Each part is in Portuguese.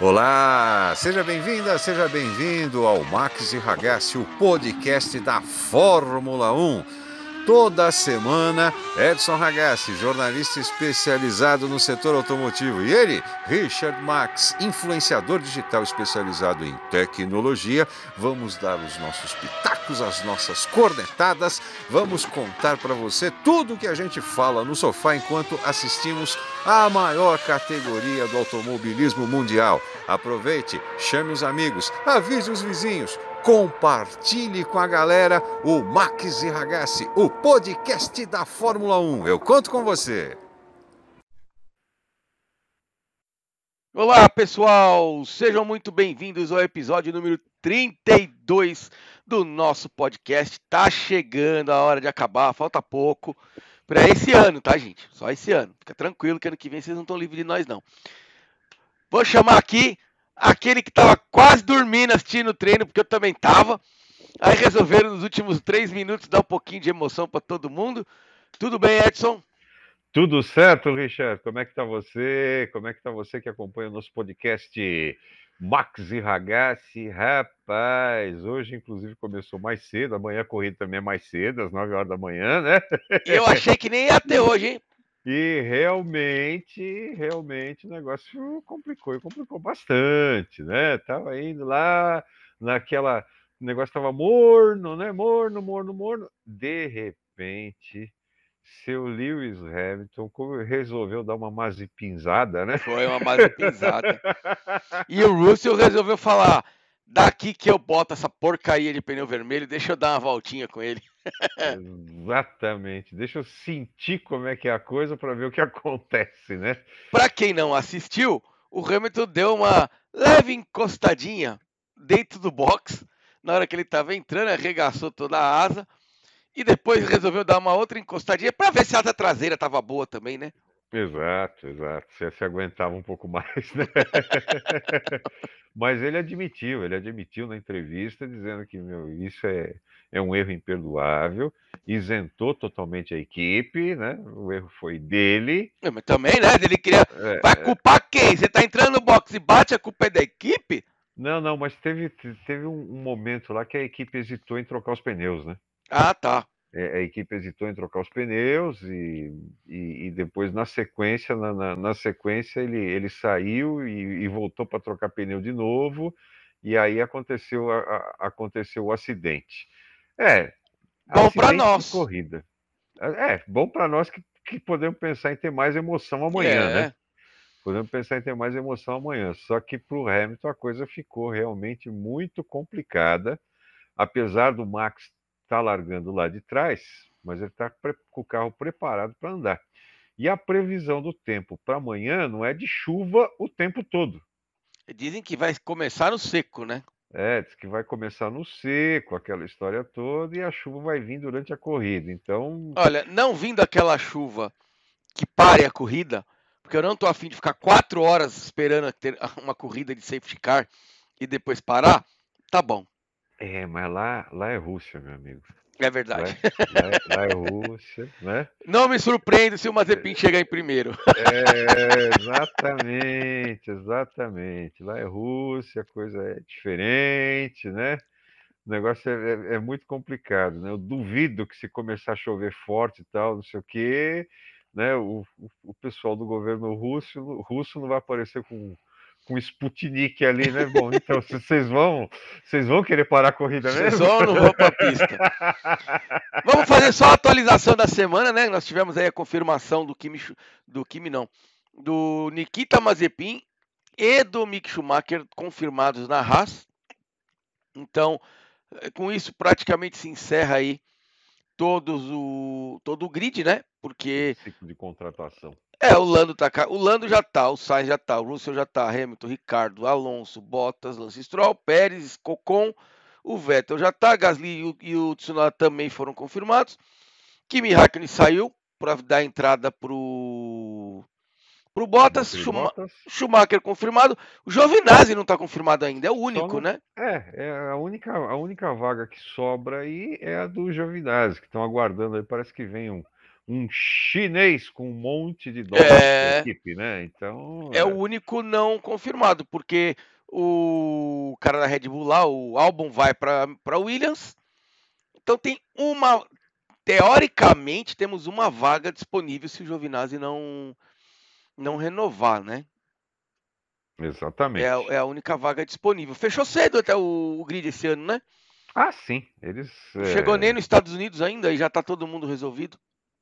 Olá, seja bem-vinda, seja bem-vindo ao Max e Ragazzi, o podcast da Fórmula 1. Toda semana, Edson Ragazzi, jornalista especializado no setor automotivo, e ele, Richard Max, influenciador digital especializado em tecnologia, vamos dar os nossos pitacos, as nossas cornetadas, vamos contar para você tudo o que a gente fala no sofá enquanto assistimos a maior categoria do automobilismo mundial. Aproveite, chame os amigos, avise os vizinhos compartilhe com a galera o Max e Ragazzi, o podcast da Fórmula 1. Eu conto com você. Olá, pessoal! Sejam muito bem-vindos ao episódio número 32 do nosso podcast. Tá chegando a hora de acabar, falta pouco para esse ano, tá, gente? Só esse ano. Fica tranquilo que ano que vem vocês não estão livres de nós, não. Vou chamar aqui aquele que estava quase dormindo assistindo o treino, porque eu também estava. Aí resolveram nos últimos três minutos dar um pouquinho de emoção para todo mundo. Tudo bem, Edson? Tudo certo, Richard? Como é que tá você? Como é que tá você que acompanha o nosso podcast Max e Ragazzi? Rapaz, hoje inclusive começou mais cedo, amanhã a corrida também é mais cedo, às 9 horas da manhã, né? Eu achei que nem ia ter hoje, hein? E realmente, realmente o negócio complicou e complicou bastante, né? Tava indo lá naquela. O negócio estava morno, né? Morno, morno, morno. De repente, seu Lewis Hamilton resolveu dar uma mazipinzada, né? Foi uma mazipinzada. e o Russell resolveu falar: daqui que eu boto essa porcaria de pneu vermelho, deixa eu dar uma voltinha com ele. Exatamente. Deixa eu sentir como é que é a coisa para ver o que acontece, né? Para quem não assistiu, o Hamilton deu uma leve encostadinha dentro do box na hora que ele estava entrando, arregaçou toda a asa e depois resolveu dar uma outra encostadinha para ver se a asa traseira estava boa também, né? Exato, exato. Você se aguentava um pouco mais, né? Mas ele admitiu, ele admitiu na entrevista dizendo que meu, isso é, é um erro imperdoável, isentou totalmente a equipe, né? O erro foi dele. É, mas também, né? Ele queria. É, Vai é. culpar quem? Você tá entrando no box e bate, a culpa é da equipe? Não, não, mas teve, teve um, um momento lá que a equipe hesitou em trocar os pneus, né? Ah, tá. É, a equipe hesitou em trocar os pneus e, e, e depois na sequência na, na, na, sequência ele, ele saiu e, e voltou para trocar pneu de novo. E aí aconteceu a, a, aconteceu o acidente. É bom para nós. corrida. É, é bom para nós que, que podemos pensar em ter mais emoção amanhã é. né? Podemos pensar em ter mais emoção amanhã. Só que para o Hamilton a coisa ficou realmente muito complicada. Apesar do Max está largando lá de trás, mas ele está com o carro preparado para andar. E a previsão do tempo para amanhã não é de chuva o tempo todo. Dizem que vai começar no seco, né? É, diz que vai começar no seco, aquela história toda, e a chuva vai vir durante a corrida. Então. Olha, não vindo aquela chuva que pare a corrida, porque eu não estou afim de ficar quatro horas esperando ter uma corrida de safety car e depois parar, tá bom. É, mas lá, lá é Rússia, meu amigo. É verdade. Lá, lá, é, lá é Rússia, né? Não me surpreende se o Mazepin chegar em primeiro. É, exatamente, exatamente. Lá é Rússia, a coisa é diferente, né? O negócio é, é, é, muito complicado, né? Eu duvido que se começar a chover forte e tal, não sei o quê, né? O, o, o pessoal do governo russo, russo não vai aparecer com com Sputnik ali, né? Bom, então vocês vão, vocês vão querer parar a corrida mesmo? Vocês vão não vão para a pista? Vamos fazer só a atualização da semana, né? Nós tivemos aí a confirmação do Kimi, do Kimi não, do Nikita Mazepin e do Mick Schumacher confirmados na Haas. Então, eh, com isso praticamente se encerra aí todos o todo o grid, né? Porque ciclo de contratação. É, o Lando tá O Lando já tá, o Sainz já tá, o Russell já tá, Hamilton, Ricardo, Alonso, Bottas, Lance Stroll, Pérez, Cocon, o Vettel já tá, Gasly e o, e o Tsunoda também foram confirmados. Kimi Raikkonen saiu para dar entrada pro pro Bottas, Schuma Bottas, Schumacher confirmado. O Giovinazzi não está confirmado ainda, é o único, né? É, é a única, a única vaga que sobra aí é a do Giovinazzi, que estão aguardando aí, parece que vem um um chinês com um monte de dólares é... equipe, né? Então. É... é o único não confirmado, porque o cara da Red Bull lá, o álbum vai para Williams. Então tem uma. Teoricamente, temos uma vaga disponível se o Giovinazzi não, não renovar, né? Exatamente. É, é, a única vaga disponível. Fechou cedo até o, o grid esse ano, né? Ah, sim. Eles. Chegou é... nem nos Estados Unidos ainda e já tá todo mundo resolvido.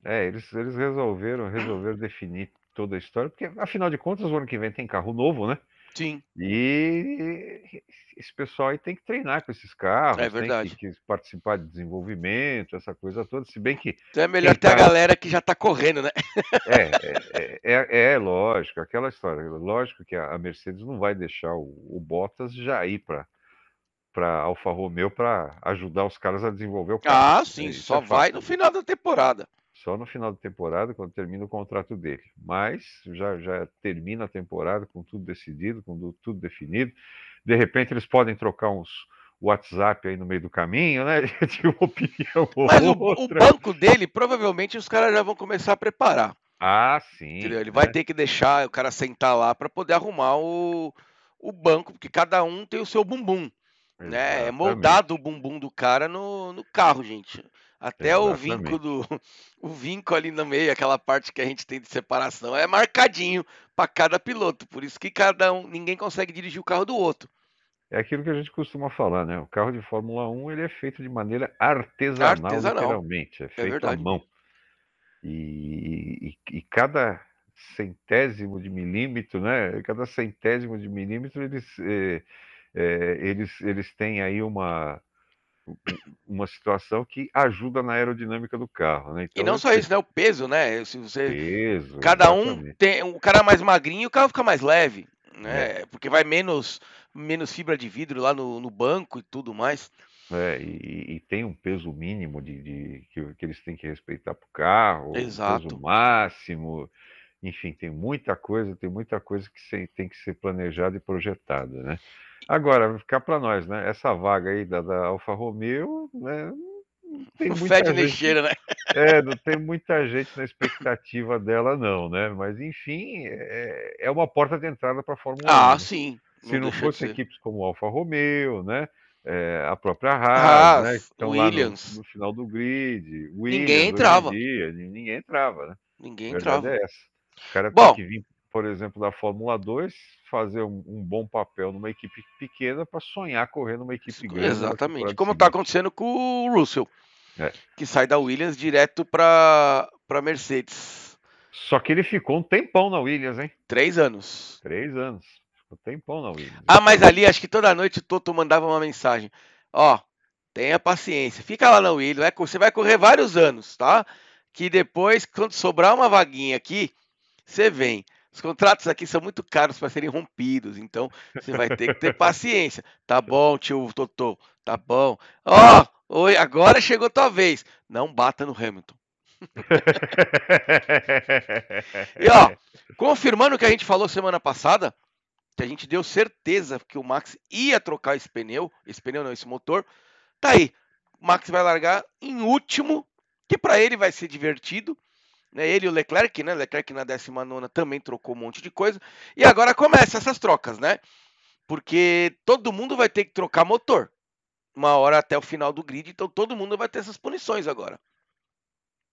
É, eles, eles resolveram, resolveram definir toda a história, porque afinal de contas o ano que vem tem carro novo, né? Sim. E esse pessoal aí tem que treinar com esses carros, é verdade. tem que, participar de desenvolvimento, essa coisa toda, se bem que... Então é melhor ter tá... a galera que já está correndo, né? É, é, é, é, lógico, aquela história, lógico que a Mercedes não vai deixar o, o Bottas já ir para para Alfa Romeo para ajudar os caras a desenvolver o carro. Ah, sim, Isso só vai no final da temporada só no final da temporada, quando termina o contrato dele. Mas já, já termina a temporada com tudo decidido, com tudo definido. De repente eles podem trocar uns WhatsApp aí no meio do caminho, né? De uma opinião Mas o, o, banco dele, provavelmente os caras já vão começar a preparar. Ah, sim. Entendeu? Ele né? vai ter que deixar o cara sentar lá para poder arrumar o, o banco, porque cada um tem o seu bumbum. Né? É moldado o bumbum do cara no, no carro, gente. Até Exatamente. o vinco do o vinco ali no meio, aquela parte que a gente tem de separação, é marcadinho para cada piloto. Por isso que cada um, ninguém consegue dirigir o carro do outro. É aquilo que a gente costuma falar, né? O carro de Fórmula 1 ele é feito de maneira artesanal, artesanal. literalmente, é, é feito é à mão. E, e, e, cada centésimo de milímetro, né? Cada centésimo de milímetro eles, é, é, eles, eles têm aí uma uma situação que ajuda na aerodinâmica do carro, né? Então, e não só isso, né? O peso, né? Se você peso, cada exatamente. um tem um cara mais magrinho, o carro fica mais leve, né? É. Porque vai menos menos fibra de vidro lá no, no banco e tudo mais. É, e, e, tem um peso mínimo de, de que, que, eles têm que respeitar para o carro, Exato. peso máximo, enfim, tem muita coisa, tem muita coisa que tem que ser planejada e projetada, né? Agora, vai ficar para nós, né? Essa vaga aí da, da Alfa Romeo, né? Tem muita gente, lixeira, né? É, não tem muita gente na expectativa dela, não, né? Mas, enfim, é, é uma porta de entrada para a Fórmula ah, 1. Ah, sim. Se não, não fosse equipes como Alfa Romeo, né? É, a própria Haas, né? Que estão Williams. lá no, no, final do grid. Williams, ninguém entrava. Dia, ninguém entrava, né? Ninguém entrava. É essa. O cara Bom, tem que vir por exemplo, da Fórmula 2, fazer um, um bom papel numa equipe pequena para sonhar correr numa equipe grande. Exatamente, como está acontecendo com o Russell, é. que sai da Williams direto para a Mercedes. Só que ele ficou um tempão na Williams, hein? Três anos. Três anos. Ficou um tempão na Williams. Ah, mas ali acho que toda noite o Toto mandava uma mensagem. Ó, tenha paciência, fica lá na Williams, você vai correr vários anos, tá? Que depois, quando sobrar uma vaguinha aqui, você vem. Os contratos aqui são muito caros para serem rompidos, então você vai ter que ter paciência. Tá bom, tio Totô, tá bom. Ó, oh, oi, agora chegou tua vez. Não bata no Hamilton. e ó, confirmando o que a gente falou semana passada, que a gente deu certeza que o Max ia trocar esse pneu, esse pneu não, esse motor, tá aí. O Max vai largar em último, que para ele vai ser divertido né? Ele e o Leclerc, né? Leclerc na 19 também trocou um monte de coisa. E agora começa essas trocas, né? Porque todo mundo vai ter que trocar motor. Uma hora até o final do grid, então todo mundo vai ter essas punições agora.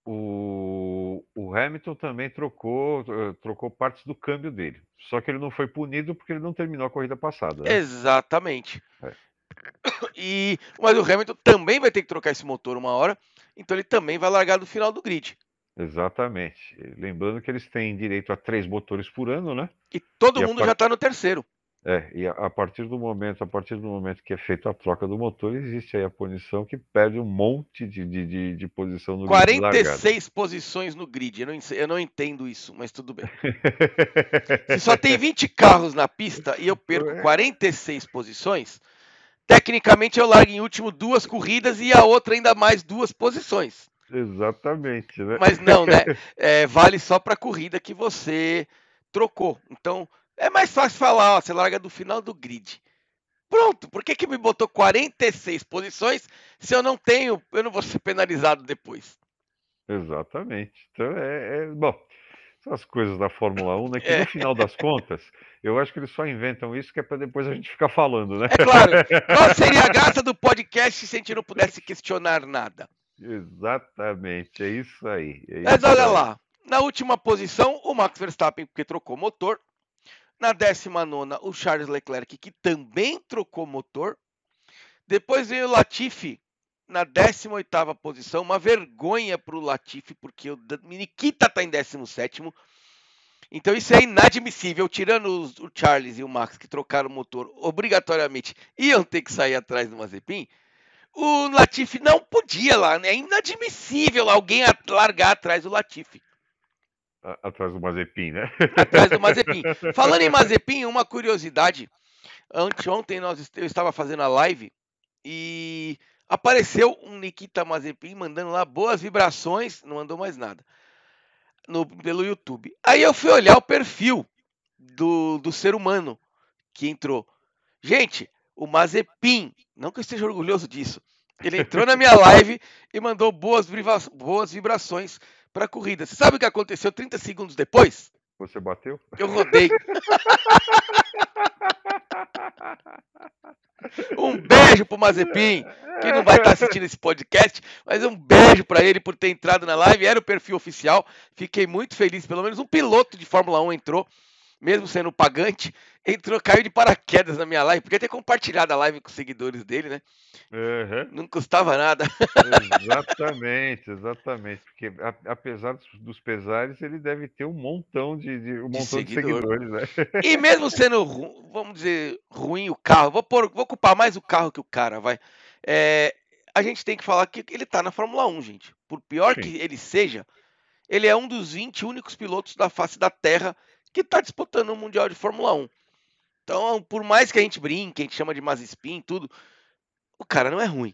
O, o Hamilton também trocou, eh, trocou partes do câmbio dele. Só que ele não foi punido porque ele não terminou a corrida passada. Né? Exatamente. É. E, mas o Hamilton também vai ter que trocar esse motor uma hora, então ele também vai largar do final do grid. Exatamente. Lembrando que eles têm direito a três motores por ano, né? E todo e mundo part... já está no terceiro. É, e a, partir do momento, a partir do momento que é feita a troca do motor, existe aí a punição que perde um monte de, de, de, de posição no 46 grid posições no grid. Eu não, eu não entendo isso, mas tudo bem. Se só tem 20 carros na pista e eu perco 46 é. posições, tecnicamente eu largo em último duas corridas e a outra ainda mais duas posições. Exatamente, né? Mas não, né? É, vale só para a corrida que você trocou. Então, é mais fácil falar, ó, você larga do final do grid. Pronto, por que, que me botou 46 posições se eu não tenho, eu não vou ser penalizado depois? Exatamente. Então é, é bom. São as coisas da Fórmula 1, né? Que no final das contas, eu acho que eles só inventam isso que é para depois a gente ficar falando, né? É claro. Qual seria a graça do podcast se a gente não pudesse questionar nada? Exatamente, é isso aí. É Mas isso olha aí. lá, na última posição, o Max Verstappen, porque trocou motor. Na 19, o Charles Leclerc, que também trocou motor. Depois veio o Latifi, na 18 posição. Uma vergonha para o Latifi, porque o Nikita está em 17. Então isso é inadmissível. Tirando os, o Charles e o Max, que trocaram o motor obrigatoriamente, iam ter que sair atrás do Mazepin. O Latifi não podia lá, né? É inadmissível alguém largar atrás do Latifi. Atrás do Mazepin, né? Atrás do Mazepin. Falando em Mazepin, uma curiosidade. Anteontem nós, eu estava fazendo a live e apareceu um Nikita Mazepin mandando lá boas vibrações, não mandou mais nada, no, pelo YouTube. Aí eu fui olhar o perfil do, do ser humano que entrou. Gente, o Mazepin, não que eu esteja orgulhoso disso, ele entrou na minha live e mandou boas, boas vibrações para a corrida. Você sabe o que aconteceu 30 segundos depois? Você bateu? Eu rodei. Um beijo pro Mazepin, que não vai estar assistindo esse podcast, mas um beijo para ele por ter entrado na live. Era o perfil oficial. Fiquei muito feliz. Pelo menos um piloto de Fórmula 1 entrou, mesmo sendo pagante. Entrou, caiu de paraquedas na minha live. Podia ter compartilhado a live com os seguidores dele, né? Uhum. Não custava nada. Exatamente, exatamente. Porque apesar dos pesares, ele deve ter um montão de, de um montão de, seguidor. de seguidores, né? E mesmo sendo, vamos dizer, ruim o carro, vou, pôr, vou ocupar mais o carro que o cara, vai. É, a gente tem que falar que ele tá na Fórmula 1, gente. Por pior Sim. que ele seja, ele é um dos 20 únicos pilotos da face da Terra que está disputando o Mundial de Fórmula 1. Então, por mais que a gente brinque, a gente chama de Mazespin, tudo, o cara não é ruim.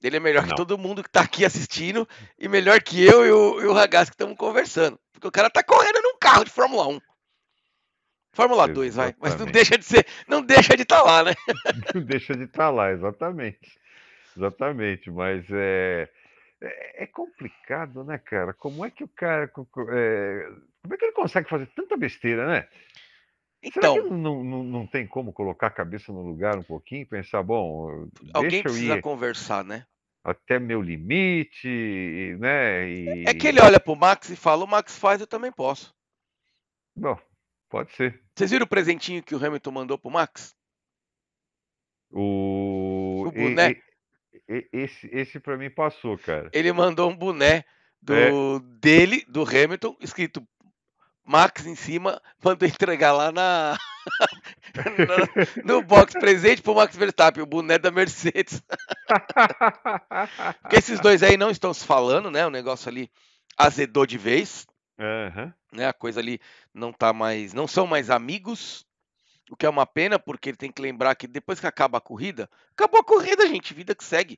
Ele é melhor não. que todo mundo que tá aqui assistindo e melhor que eu e o, e o Ragaz que estamos conversando. Porque o cara tá correndo num carro de Fórmula 1. Fórmula exatamente. 2, vai. Mas não deixa de ser, não deixa de estar tá lá, né? Não deixa de estar tá lá, exatamente. Exatamente, mas é, é, é, complicado, né, cara? Como é que o cara. É, como é que ele consegue fazer tanta besteira, né? Então, não, não, não tem como colocar a cabeça no lugar um pouquinho, pensar, bom, alguém precisa conversar, né? Até meu limite, né? E... É que ele olha pro Max e fala, o Max faz, eu também posso. Bom, pode ser. Vocês viram o presentinho que o Hamilton mandou pro Max? O, o boné. E, e, esse, esse para mim passou, cara. Ele mandou um boné do é. dele, do Hamilton, escrito Max em cima, mandou entregar lá na, no, box presente pro Max Verstappen, o boné da Mercedes. Porque esses dois aí não estão se falando, né? O negócio ali azedou de vez. Uhum. Né? A coisa ali não tá mais. Não são mais amigos. O que é uma pena, porque ele tem que lembrar que depois que acaba a corrida, acabou a corrida, gente, vida que segue.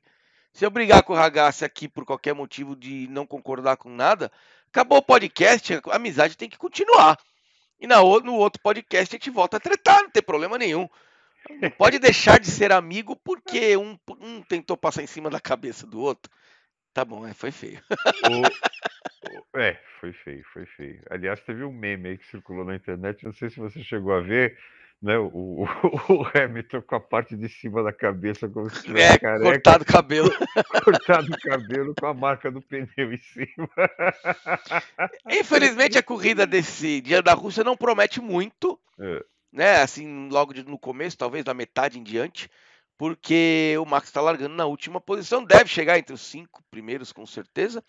Se eu brigar com o Ragazzi aqui por qualquer motivo de não concordar com nada, acabou o podcast, a amizade tem que continuar. E na, no outro podcast a gente volta a tretar, não tem problema nenhum. Não pode deixar de ser amigo porque um, um tentou passar em cima da cabeça do outro. Tá bom, é, foi feio. O, é, foi feio, foi feio. Aliás, teve um meme aí que circulou na internet, não sei se você chegou a ver, né? O, o, Hamilton com a parte de cima da cabeça, como se tivesse é, careca. Cortado o cabelo. cortado o cabelo com a marca do pneu em cima. Infelizmente, a corrida desse dia da Rússia não promete muito. É. Né? Assim, logo no começo, talvez da metade em diante. Porque o Max está largando na última posição, deve chegar entre os cinco primeiros, com certeza.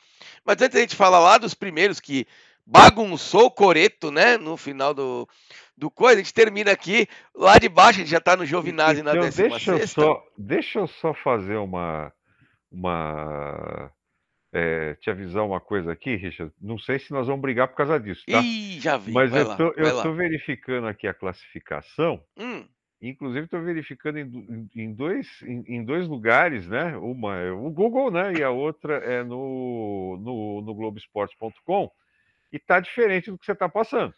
Mas antes a gente falar lá dos primeiros que bagunçou o Coreto, né? No final do, do coisa, a gente termina aqui. Lá de baixo, a gente já está no Giovinazzi então, na décima deixa eu só Deixa eu só fazer uma. uma é, te avisar uma coisa aqui, Richard. Não sei se nós vamos brigar por causa disso, tá? Ih, já vi. Mas eu, lá, tô, eu tô verificando aqui a classificação. Hum. Inclusive, estou verificando em, em dois, em, em, dois lugares, né? Uma é o Google, né? E a outra é no, no, no Globoesporte.com. E tá diferente do que você está passando.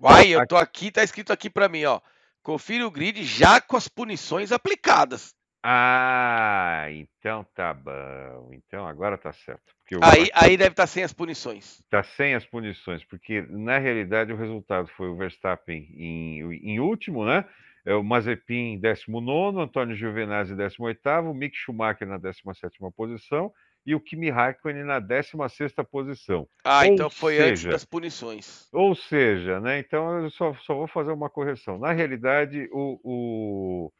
Vai, eu tô aqui, tá escrito aqui para mim, ó. Confira o grid já com as punições aplicadas. Ah, então tá bom. Então agora tá certo. aí, aí deve estar tá sem as punições. Está sem as punições, porque na realidade o resultado foi o Verstappen em, em último, né? É o Mazepin 19, Antônio Giovinazzi 18, o Mick Schumacher na 17 posição e o Kimi Raikkonen na 16 posição. Ah, ou então foi seja, antes das punições. Ou seja, né? Então eu só, só vou fazer uma correção. Na realidade, o, o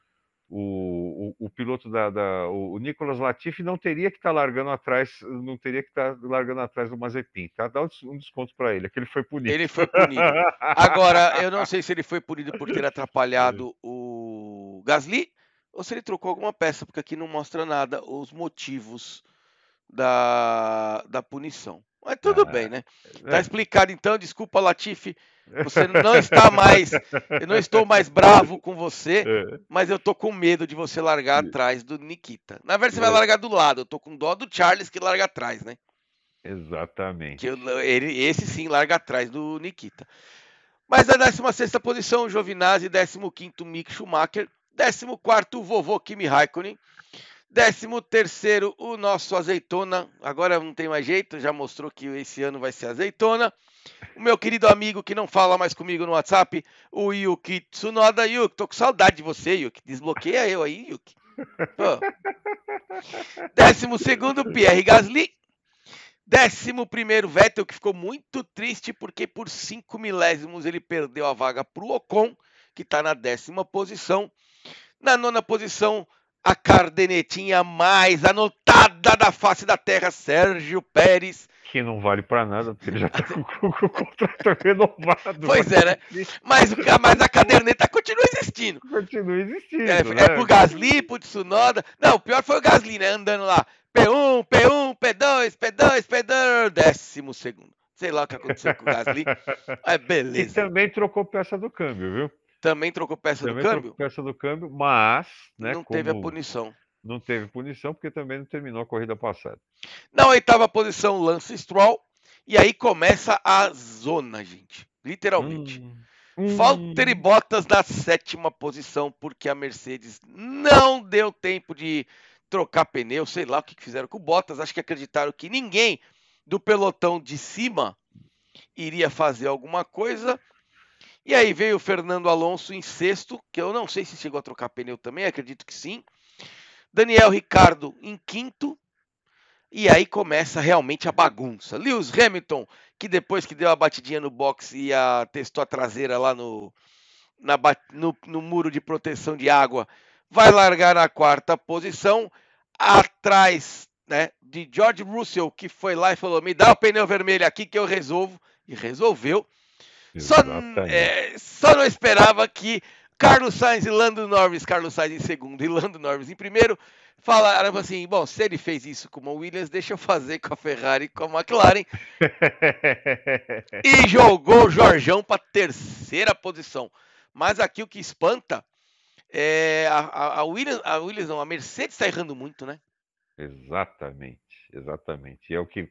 o, o, o, piloto da, da o, Nicolas Latifi não teria que estar tá largando atrás, não teria que estar tá largando atrás do Mazepin, tá? Dá um desconto para ele, é que ele foi punido. Ele foi punido. Agora, eu não sei se ele foi punido por ter atrapalhado o Gasly ou se ele trocou alguma peça, porque aqui não mostra nada os motivos da, da punição. Mas tudo ah, bem, né? Tá é. explicado então, desculpa, Latifi. Você não está mais. Eu não estou mais bravo com você, é. mas eu tô com medo de você largar atrás do Nikita. Na verdade, você vai é. largar do lado. Eu tô com dó do Charles que larga atrás, né? Exatamente. Que eu, ele, esse sim larga atrás do Nikita. Mas na 16 posição, Giovinazzi, 15 Mick Schumacher, 14 o vovô Kimi Raikkonen, 13 terceiro, o nosso azeitona. Agora não tem mais jeito, já mostrou que esse ano vai ser azeitona. O meu querido amigo que não fala mais comigo no WhatsApp, o Yuki Tsunoda. Yuki, tô com saudade de você, Yuki. Desbloqueia eu aí, Yuki. Décimo segundo, Pierre Gasly. Décimo primeiro, Vettel, que ficou muito triste porque por cinco milésimos ele perdeu a vaga para o Ocon, que está na décima posição. Na nona posição, a cardenetinha mais anotada da face da terra, Sérgio Pérez. Que não vale para nada, porque ele já tá com, o contrato renovado. Pois é, né? Mas, mas a caderneta continua existindo. Continua existindo. É, né? é pro Gasly, pro Tsunoda. Não, o pior foi o Gasly, né? Andando lá. P1, P1, P2, P2, P2, décimo segundo. Sei lá o que aconteceu com o Gasly. É beleza. E também trocou peça do câmbio, viu? Também trocou peça também do câmbio? peça do câmbio, mas. Né, não teve a punição. Não teve punição porque também não terminou a corrida passada. Na oitava posição, Lance Stroll. E aí começa a zona, gente. Literalmente. Hum, hum. Valtteri Bottas na sétima posição, porque a Mercedes não deu tempo de trocar pneu, sei lá o que fizeram com o Bottas. Acho que acreditaram que ninguém do pelotão de cima iria fazer alguma coisa. E aí veio o Fernando Alonso em sexto, que eu não sei se chegou a trocar pneu também, acredito que sim. Daniel Ricardo em quinto. E aí começa realmente a bagunça. Lewis Hamilton, que depois que deu a batidinha no box e a, testou a traseira lá no, na, no, no muro de proteção de água, vai largar na quarta posição, atrás né, de George Russell, que foi lá e falou: me dá o pneu vermelho aqui que eu resolvo. E resolveu. Só, é, só não esperava que Carlos Sainz e Lando Norris, Carlos Sainz em segundo e Lando Norris em primeiro, falaram assim: bom, se ele fez isso com a Williams, deixa eu fazer com a Ferrari e com a McLaren. e jogou o Jorjão para terceira posição. Mas aqui o que espanta é a, a, a Williams, a Williams não, a Mercedes está errando muito, né? Exatamente, exatamente. E é o que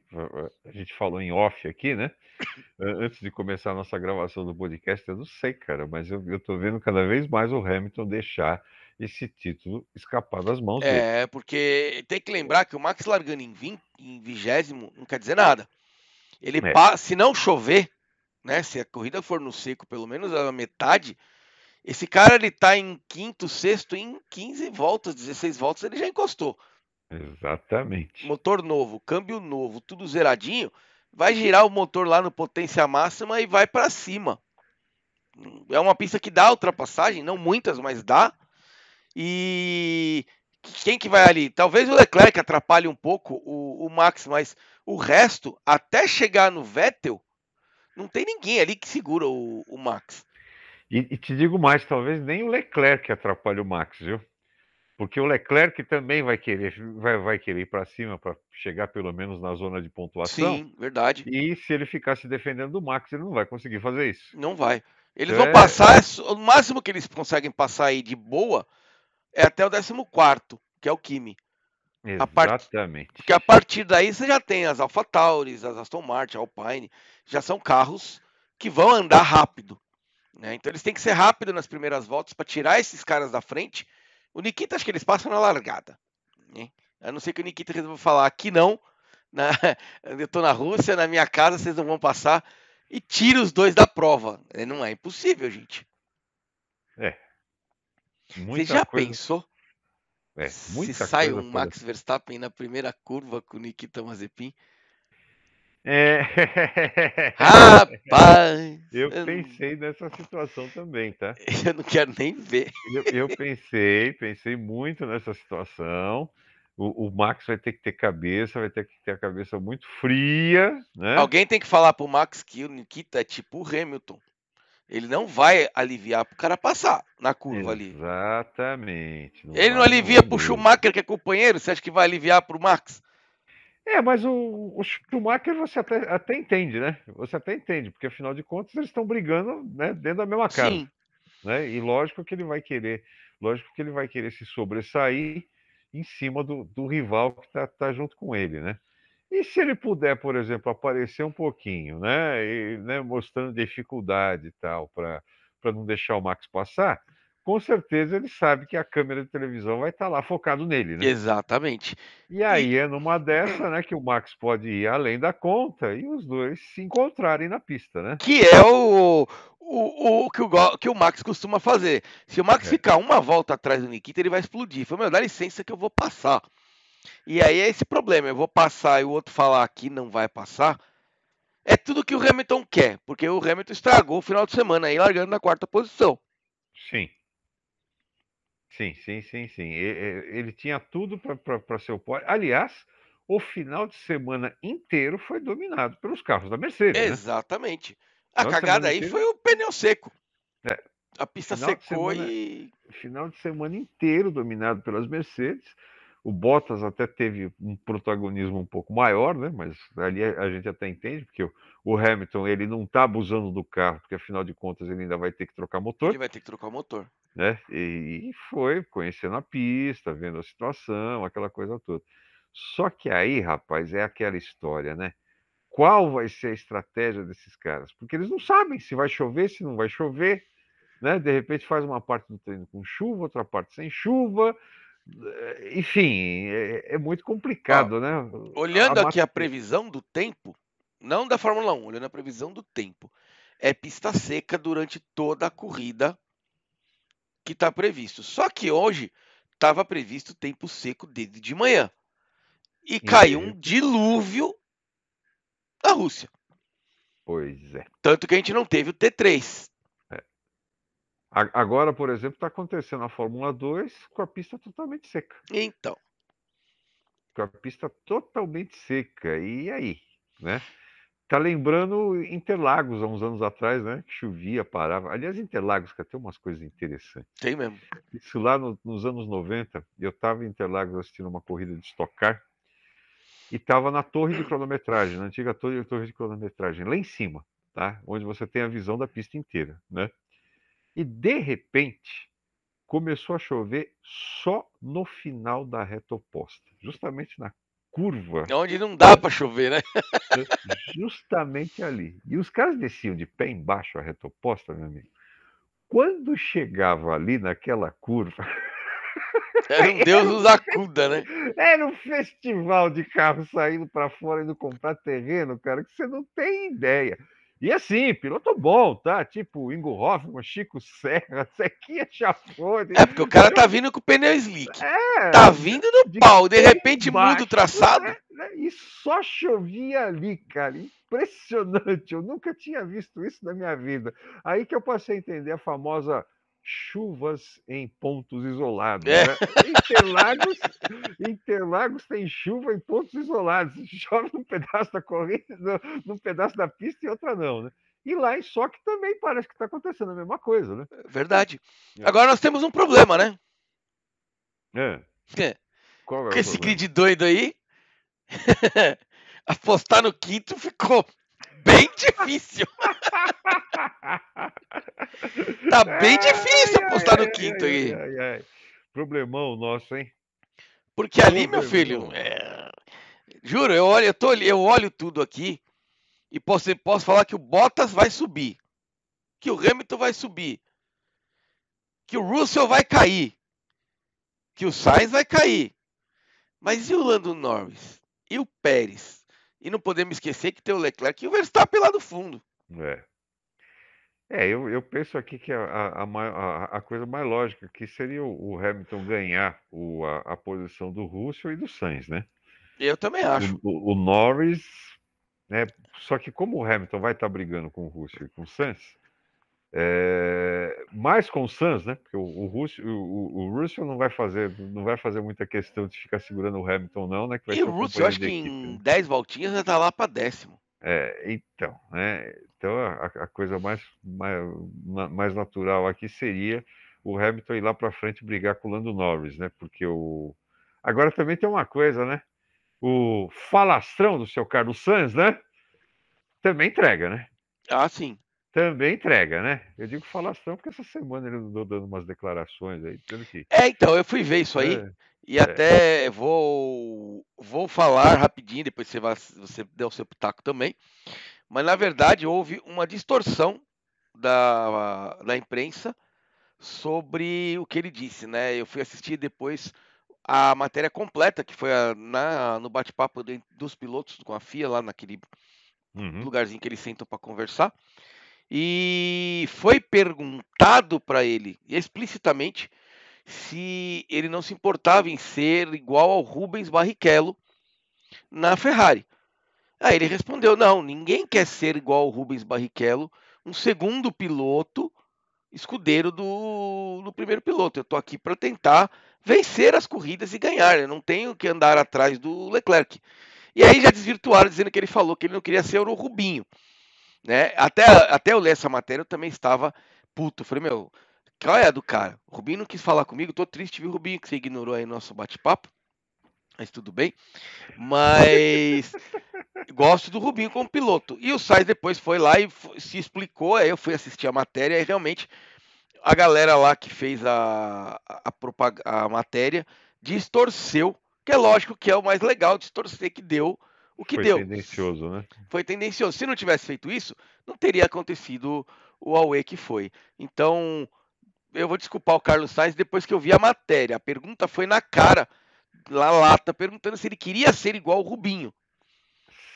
a gente falou em off aqui, né? Antes de começar a nossa gravação do podcast, eu não sei, cara, mas eu, tô vendo cada vez mais o Hamilton deixar esse título escapar das mãos dele. É, porque tem que lembrar que o Max largando em, 20, em vigésimo não quer dizer nada. Ele é. se não chover, né? Se a corrida for no seco, pelo menos a metade, esse cara ele tá em quinto, sexto, em 15 voltas, 16 voltas, ele já encostou. Exatamente. Motor novo, câmbio novo, tudo zeradinho, vai girar o motor lá no potência máxima e vai para cima. É uma pista que dá ultrapassagem, não muitas, mas dá. E quem que vai ali? Talvez o Leclerc atrapalhe um pouco o, o Max, mas o resto, até chegar no Vettel, não tem ninguém ali que segura o, o Max. E, e, te digo mais, talvez nem o Leclerc atrapalhe o Max, viu? Porque o Leclerc também vai querer, vai, vai querer ir para cima para chegar pelo menos na zona de pontuação. Sim, verdade. E se ele ficar se defendendo do Max, ele não vai conseguir fazer isso. Não vai. Eles é... vão passar, o máximo que eles conseguem passar aí de boa é até o 14, que é o Kimi. Exatamente. Porque a partir daí você já tem as AlphaTauris, as Aston Martin, Alpine, já são carros que vão andar rápido. Né? Então eles têm que ser rápidos nas primeiras voltas para tirar esses caras da frente O Nikita acho que eles passam na largada. Né? A não ser que o Nikita resolva falar aqui não. Na, eu tô na Rússia, na minha casa, vocês não vão passar. E tira os dois da prova. É, não é impossível, gente. É. Você já coisa... pensou? É, se sai um Max Verstappen na primeira curva com o Nikita Mazepin? É. Rapaz! Eu pensei nessa situação também, tá? Eu não quero nem ver. Eu, eu pensei, pensei muito nessa situação. O, o, Max vai ter que ter cabeça, vai ter que ter a cabeça muito fria, né? Alguém tem que falar pro Max que o Nikita é tipo o Hamilton. Ele não vai aliviar pro cara passar na curva Exatamente, ali. Exatamente. Ele não alivia pro Schumacher, que é companheiro. Você acha que vai aliviar pro Max? É, mas o, o Schumacher você até, até entende, né? Você até entende, porque afinal de contas eles estão brigando né, dentro da mesma casa. Sim. Né? E lógico que ele vai querer, lógico que ele vai querer se sobressair em cima do, do rival que está tá junto com ele, né? E se ele puder, por exemplo, aparecer um pouquinho, né, e, né mostrando dificuldade e tal, para não deixar o Max passar, com certeza ele sabe que a câmera de televisão vai estar tá lá focado nele, né? Exatamente. E aí e... é numa dessa, né, que o Max pode ir além da conta e os dois se encontrarem na pista, né? Que é o, o, o, que, o que o Max costuma fazer. Se o Max é. ficar uma volta atrás do Nikita, ele vai explodir. Falei, meu, dá licença que eu vou passar. E aí é esse problema. Eu vou passar e o outro falar que não vai passar. É tudo que o Hamilton quer, porque o Hamilton estragou o final de semana aí, largando na quarta posição. Sim. Sim, sim, sim, sim. Ele tinha tudo para ser o pódio. Aliás, o final de semana inteiro foi dominado pelos carros da Mercedes. Né? Exatamente. Né? A final cagada aí foi o pneu seco. É. A pista secou semana, e. Final de semana inteiro dominado pelas Mercedes. O Bottas até teve um protagonismo um pouco maior, né? Mas ali a gente até entende, porque o Hamilton ele não está abusando do carro, porque afinal de contas ele ainda vai ter que trocar motor. Ele vai ter que trocar o motor. Né? E, e foi conhecendo a pista, vendo a situação, aquela coisa toda. Só que aí, rapaz, é aquela história, né? qual vai ser a estratégia desses caras, porque eles não sabem se vai chover, se não vai chover, né? De repente faz uma parte do treino com chuva, outra parte sem chuva, enfim, é, é muito complicado, né? Olhando a aqui a previsão do tempo, não da Fórmula 1, olhando a previsão do tempo, é pista seca durante toda a corrida que está previsto. Só que hoje estava previsto tempo seco desde de manhã. E caiu um dilúvio da Rússia. Pois é. Tanto que a gente não teve o T3. É. Agora, por exemplo, está acontecendo a Fórmula 2 com a pista totalmente seca. Então. Com a pista totalmente seca. E aí? Né? Tá lembrando Interlagos, há uns anos atrás, né? Que chovia, parava. Aliás, Interlagos, que tem umas coisas interessantes. Tem mesmo. Isso lá no, nos anos 90, eu estava em Interlagos assistindo uma corrida de Stock Car e estava na torre de cronometragem, na antiga torre, torre de cronometragem, lá em cima, tá? Onde você tem a visão da pista inteira, né? E de repente começou a chover só no final da reta oposta, justamente na curva. Onde não dá para chover, né? justamente ali. E os caras desciam de pé embaixo a reta oposta, meu amigo. Quando chegava ali naquela curva, Era um Deus nos acuda, né? Era um festival de carros saindo para fora indo comprar terreno, cara, que você não tem ideia. E assim, piloto bom, tá? Tipo Ingo Hoffman, Chico Serra, Zequinha Chafone. É, porque o cara tá vindo com o pneu slick. É, tá vindo no de pau, de repente baixo, muda o traçado. Né? E só chovia ali, cara. Impressionante. Eu nunca tinha visto isso na minha vida. Aí que eu passei a entender a famosa chuvas em pontos isolados. É. Né? Interlagos, Interlagos tem chuva em pontos isolados. Chove num pedaço da corrida, num pedaço da pista e outra não, né? E lá em Soque também parece que está acontecendo a mesma coisa, né? Verdade. É. Agora nós temos um problema, né? É. é. Qual é Com esse grid doido aí, apostar no quinto ficou bem difícil. tá bem difícil apostar no quinto aí. Problemão nosso, hein? Porque ali, meu filho, é... juro, eu olho, eu, tô, eu olho tudo aqui e posso, posso falar que o Bottas vai subir, que o Hamilton vai subir, que o Russell vai cair, que o Sainz vai cair. Mas e o Lando Norris? E o Pérez? E não podemos esquecer que tem o Leclerc e o Verstappen lá do fundo. É. É, eu, eu penso aqui que a, a, a, a coisa mais lógica que seria o, Hamilton ganhar o, a, a, posição do Russell e do Sainz, né? Eu também acho. O, o, o Norris, né? Só que como o Hamilton vai estar brigando com o Russell e com o Sainz, é, mais com o Sainz, né? Porque o, o, Russell, o, o, Russell não vai fazer, não vai fazer muita questão de ficar segurando o Hamilton, não, né? e o Russell, eu acho que equipe, em 10 né? voltinhas já tá lá para décimo. É, então, né? Então a, a coisa mais, mais, mais, natural aqui seria o Hamilton ir lá para frente brigar com o Lando Norris, né? Porque o. Agora também tem uma coisa, né? O falastrão do seu Carlos Sanz, né? Também entrega, né? Ah, sim. Também entrega, né? Eu digo falastrão porque essa semana ele andou dando umas declarações aí. Que... É, então, eu fui ver isso aí. É. E é. até vou, vou falar rapidinho, depois você, vai, você der o seu pitaco também. Mas na verdade houve uma distorção da, da imprensa sobre o que ele disse, né? Eu fui assistir depois a matéria completa, que foi a, na, no bate-papo dos pilotos com a FIA, lá naquele uhum. lugarzinho que eles sentam para conversar. E foi perguntado para ele explicitamente se ele não se importava em ser igual ao Rubens Barrichello na Ferrari. Aí ele respondeu: não, ninguém quer ser igual ao Rubens Barrichello, um segundo piloto escudeiro do, do primeiro piloto. Eu estou aqui para tentar vencer as corridas e ganhar. Eu não tenho que andar atrás do Leclerc. E aí já desvirtuaram dizendo que ele falou que ele não queria ser o Rubinho. Né? Até, até eu ler essa matéria eu também estava puto. Falei, meu, qual é a do cara? O Rubinho não quis falar comigo, tô triste, viu, Rubinho, que você ignorou aí nosso bate-papo. Mas tudo bem. Mas gosto do Rubinho como piloto. E o Sainz depois foi lá e se explicou. Aí eu fui assistir a matéria e realmente a galera lá que fez a, a, a, a matéria distorceu. Que é lógico que é o mais legal distorcer que deu o que foi deu. Foi tendencioso, né? Foi tendencioso. Se não tivesse feito isso, não teria acontecido o Aue que foi. Então, eu vou desculpar o Carlos Sainz depois que eu vi a matéria. A pergunta foi na cara, lá lata, perguntando se ele queria ser igual o Rubinho.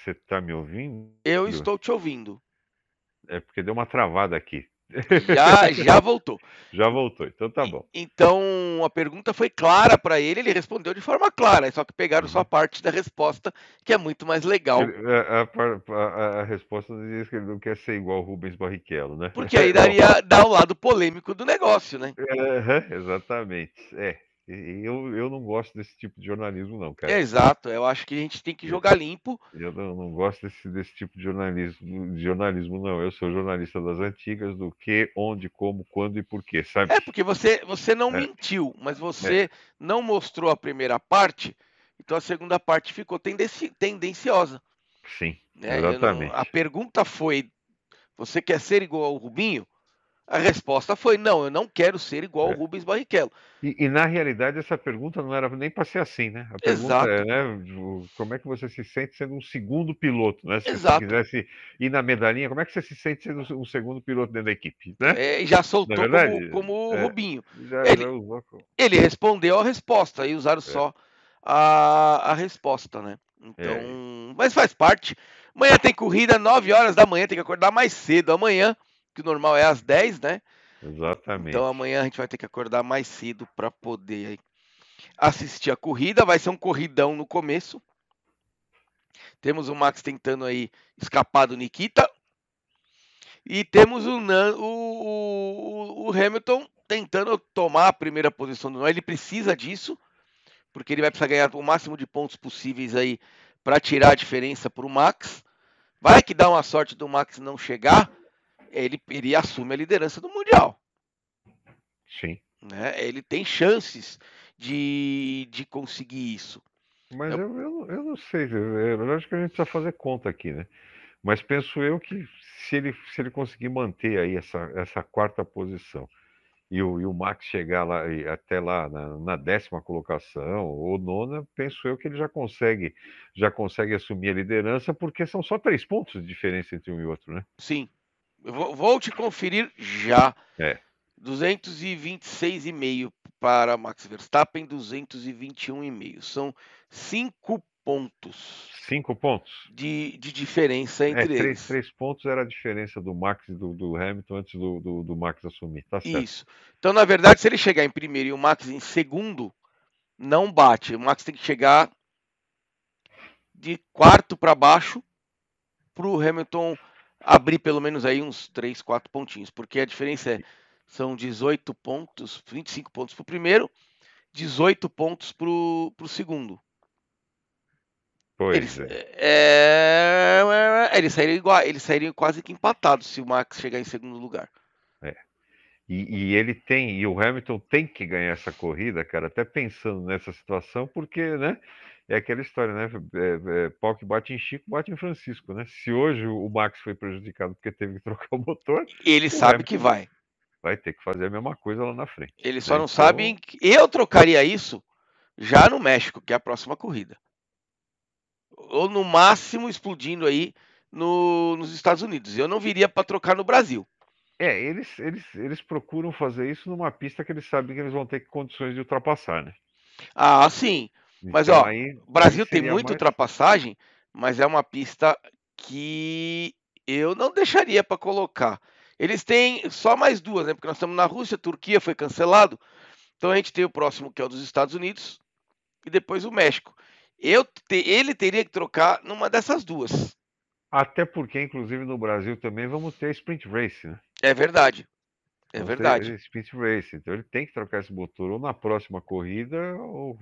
Você tá me ouvindo? Eu estou te ouvindo. É porque deu uma travada aqui. Já, já voltou. Já voltou, então tá bom. Então a pergunta foi clara para ele, ele respondeu de forma clara, só que pegaram só a uhum. parte da resposta, que é muito mais legal. A, a, a, a resposta diz que ele não quer ser igual o Rubens Barrichello, né? Porque aí daria dar o lado polêmico do negócio, né? É, exatamente. É, eu, eu não gosto desse tipo de jornalismo, não, cara. Exato, eu acho que a gente tem que jogar limpo. Eu não, não gosto desse, desse tipo de jornalismo, de jornalismo, não. Eu sou jornalista das antigas, do que, onde, como, quando e porquê, sabe? É, porque você, você não é. mentiu, mas você é. não mostrou a primeira parte, então a segunda parte ficou tendenci tendenciosa. Sim, né? exatamente. Não, a pergunta foi: você quer ser igual ao Rubinho? A resposta foi: não, eu não quero ser igual ao é. Rubens Barrichello. E, e, na realidade essa pergunta não era nem para ser assim, né? A pergunta Exato. é, né, como é que você se sente sendo um segundo piloto, né? Se Exato. você quisesse ir na medalhinha, como é que você se sente sendo um segundo piloto dentro da equipe, né? É, já soltou como, como é, Rubinho. Já, ele, já ele, respondeu a resposta e usaram é. só a, a resposta, né? Então, é. mas faz parte. Amanhã tem corrida, 9 horas da manhã, tem que acordar mais cedo amanhã que o normal é às 10, né? Exatamente. Então amanhã a gente vai ter que acordar mais cedo para poder assistir a corrida. Vai ser um corridão no começo. Temos o Max tentando aí escapar do Nikita. E temos o, o, o Hamilton tentando tomar a primeira posição do. Ele precisa disso, porque ele vai precisar ganhar o máximo de pontos possíveis aí para tirar a diferença para o Max. Vai que dá uma sorte do Max não chegar, ele, ele assume a liderança do Mundial. Sim. Né? Ele tem chances de, de conseguir isso. Mas eu, eu, eu não sei, eu acho que a gente precisa fazer conta aqui, né? Mas penso eu que se ele, se ele conseguir manter aí essa, essa quarta posição e o, e o Max chegar lá até lá na, na, décima colocação ou nona, penso eu que ele já consegue já consegue assumir a liderança porque são só três pontos de diferença entre um e outro, né? Sim, Vou te conferir já. É. 226,5 para Max Verstappen 221,5. São cinco pontos. Cinco pontos? De, de diferença entre é, três, eles. Três pontos era a diferença do Max e do, do Hamilton antes do, do, do, Max assumir. Tá certo. Isso. Então, na verdade, se ele chegar em primeiro e o Max em segundo, não bate. O Max tem que chegar de quarto para baixo para o Hamilton abrir pelo menos aí uns 3, 4 pontinhos, porque a diferença é, são 18 pontos, 25 pontos para o primeiro, 18 pontos para o segundo. Pois eles, é. É, é, eles, sairiam igual, eles sairiam quase que empatados se o Max chegar em segundo lugar. É. E, e, ele tem, e o Hamilton tem que ganhar essa corrida, cara, até pensando nessa situação, porque, né? É aquela história, né? É, é, pau que bate em Chico, bate em Francisco, né? Se hoje o Max foi prejudicado porque teve que trocar o motor. Ele sabe que vai. Vai ter que fazer a mesma coisa lá na frente. Ele só não então... sabe. Eu trocaria isso já no México, que é a próxima corrida ou no máximo explodindo aí no, nos Estados Unidos. Eu não viria para trocar no Brasil. É, eles, eles, eles procuram fazer isso numa pista que eles sabem que eles vão ter condições de ultrapassar, né? Ah, sim. Mas então, ó, o Brasil tem muita mais... ultrapassagem, mas é uma pista que eu não deixaria para colocar. Eles têm só mais duas, né? Porque nós estamos na Rússia, Turquia foi cancelado. Então a gente tem o próximo que é o dos Estados Unidos e depois o México. Eu te, ele teria que trocar numa dessas duas. Até porque, inclusive, no Brasil também vamos ter sprint race, né? É verdade. É vamos verdade. Sprint race. Então ele tem que trocar esse motor ou na próxima corrida ou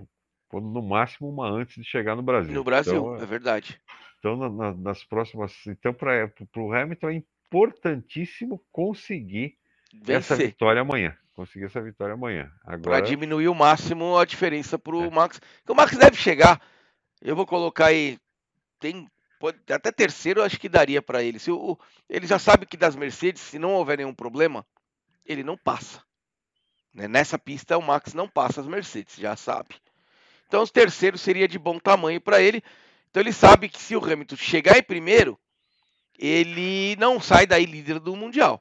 no máximo uma antes de chegar no Brasil. No Brasil, então, é verdade. Então, na, na, nas próximas. Então, para o Hamilton é importantíssimo conseguir Vencer. essa vitória amanhã conseguir essa vitória amanhã. Agora... Para diminuir o máximo a diferença para o é. Max. o Max deve chegar eu vou colocar aí. Tem. Pode, até terceiro eu acho que daria para ele. Se o, ele já sabe que das Mercedes, se não houver nenhum problema, ele não passa. Né? Nessa pista o Max não passa as Mercedes, já sabe. Então os terceiros seria de bom tamanho para ele. Então ele sabe que se o Hamilton chegar em primeiro, ele não sai daí líder do Mundial.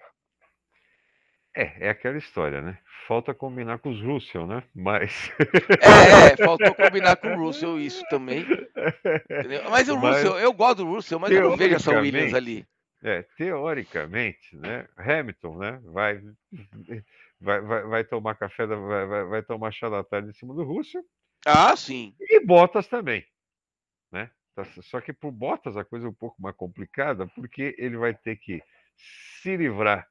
É, é aquela história, né? falta combinar com os Russell, né? Mas. É, é, faltou combinar com o Russell isso também. Entendeu? Mas o mas, Russell, eu gosto do Russell, mas eu não vejo essa Williams ali. É, teoricamente, né? Hamilton, né? Vai, vai, vai, vai tomar café, da, vai, vai tomar chá da tarde em cima do Russell. Ah, sim. E Bottas também, né? Tá, só que por Bottas a coisa é um pouco mais complicada, porque ele vai ter que se livrar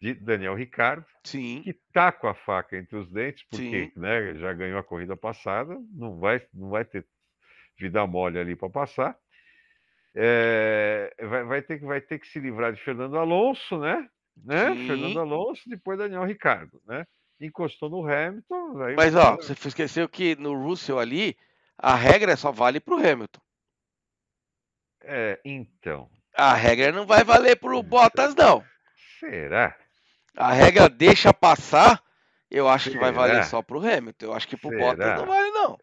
de Daniel Ricardo, Sim. que está com a faca entre os dentes, porque né, já ganhou a corrida passada, não vai, não vai ter vida mole ali para passar. É, vai, vai, ter, vai ter que se livrar de Fernando Alonso, né? né? Fernando Alonso, depois Daniel Ricardo, né? Encostou no Hamilton. Mas, ó, você esqueceu que no Russell ali, a regra só vale para o Hamilton. É, então. A regra não vai valer para o Bottas, não. Será? A regra deixa passar, eu acho Será? que vai valer só para o Hamilton. Eu acho que para o Bottas não vale, não.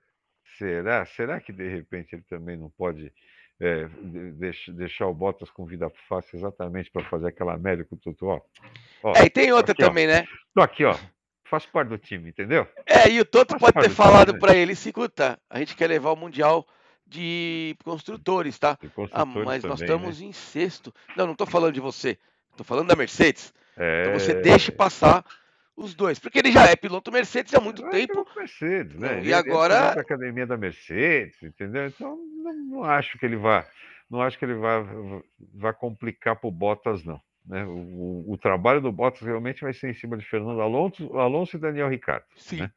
Será? Será que de repente ele também não pode é, deixar o Bottas com vida fácil exatamente para fazer aquela média com o Tutu? Ó, ó, é, e tem outra aqui, também, ó. né? Tô aqui, ó. Faz parte do time, entendeu? É, e o Toto Faz pode ter falado para ele, escuta, a gente quer levar o Mundial de construtores, tá? De construtores ah, mas também, nós estamos né? em sexto. Não, não estou falando de você. Estou falando da Mercedes. É... Então você deixe passar os dois, porque ele já é piloto Mercedes há muito é tempo. Mercedes, né? E agora a academia da Mercedes, entendeu? Então não, não, acho que ele vá, não acho que ele vá, vá complicar para o Bottas não. Né? O, o, o, trabalho do Bottas realmente vai ser em cima de Fernando Alonso, Alonso e Daniel Ricciardo. Sim. Né?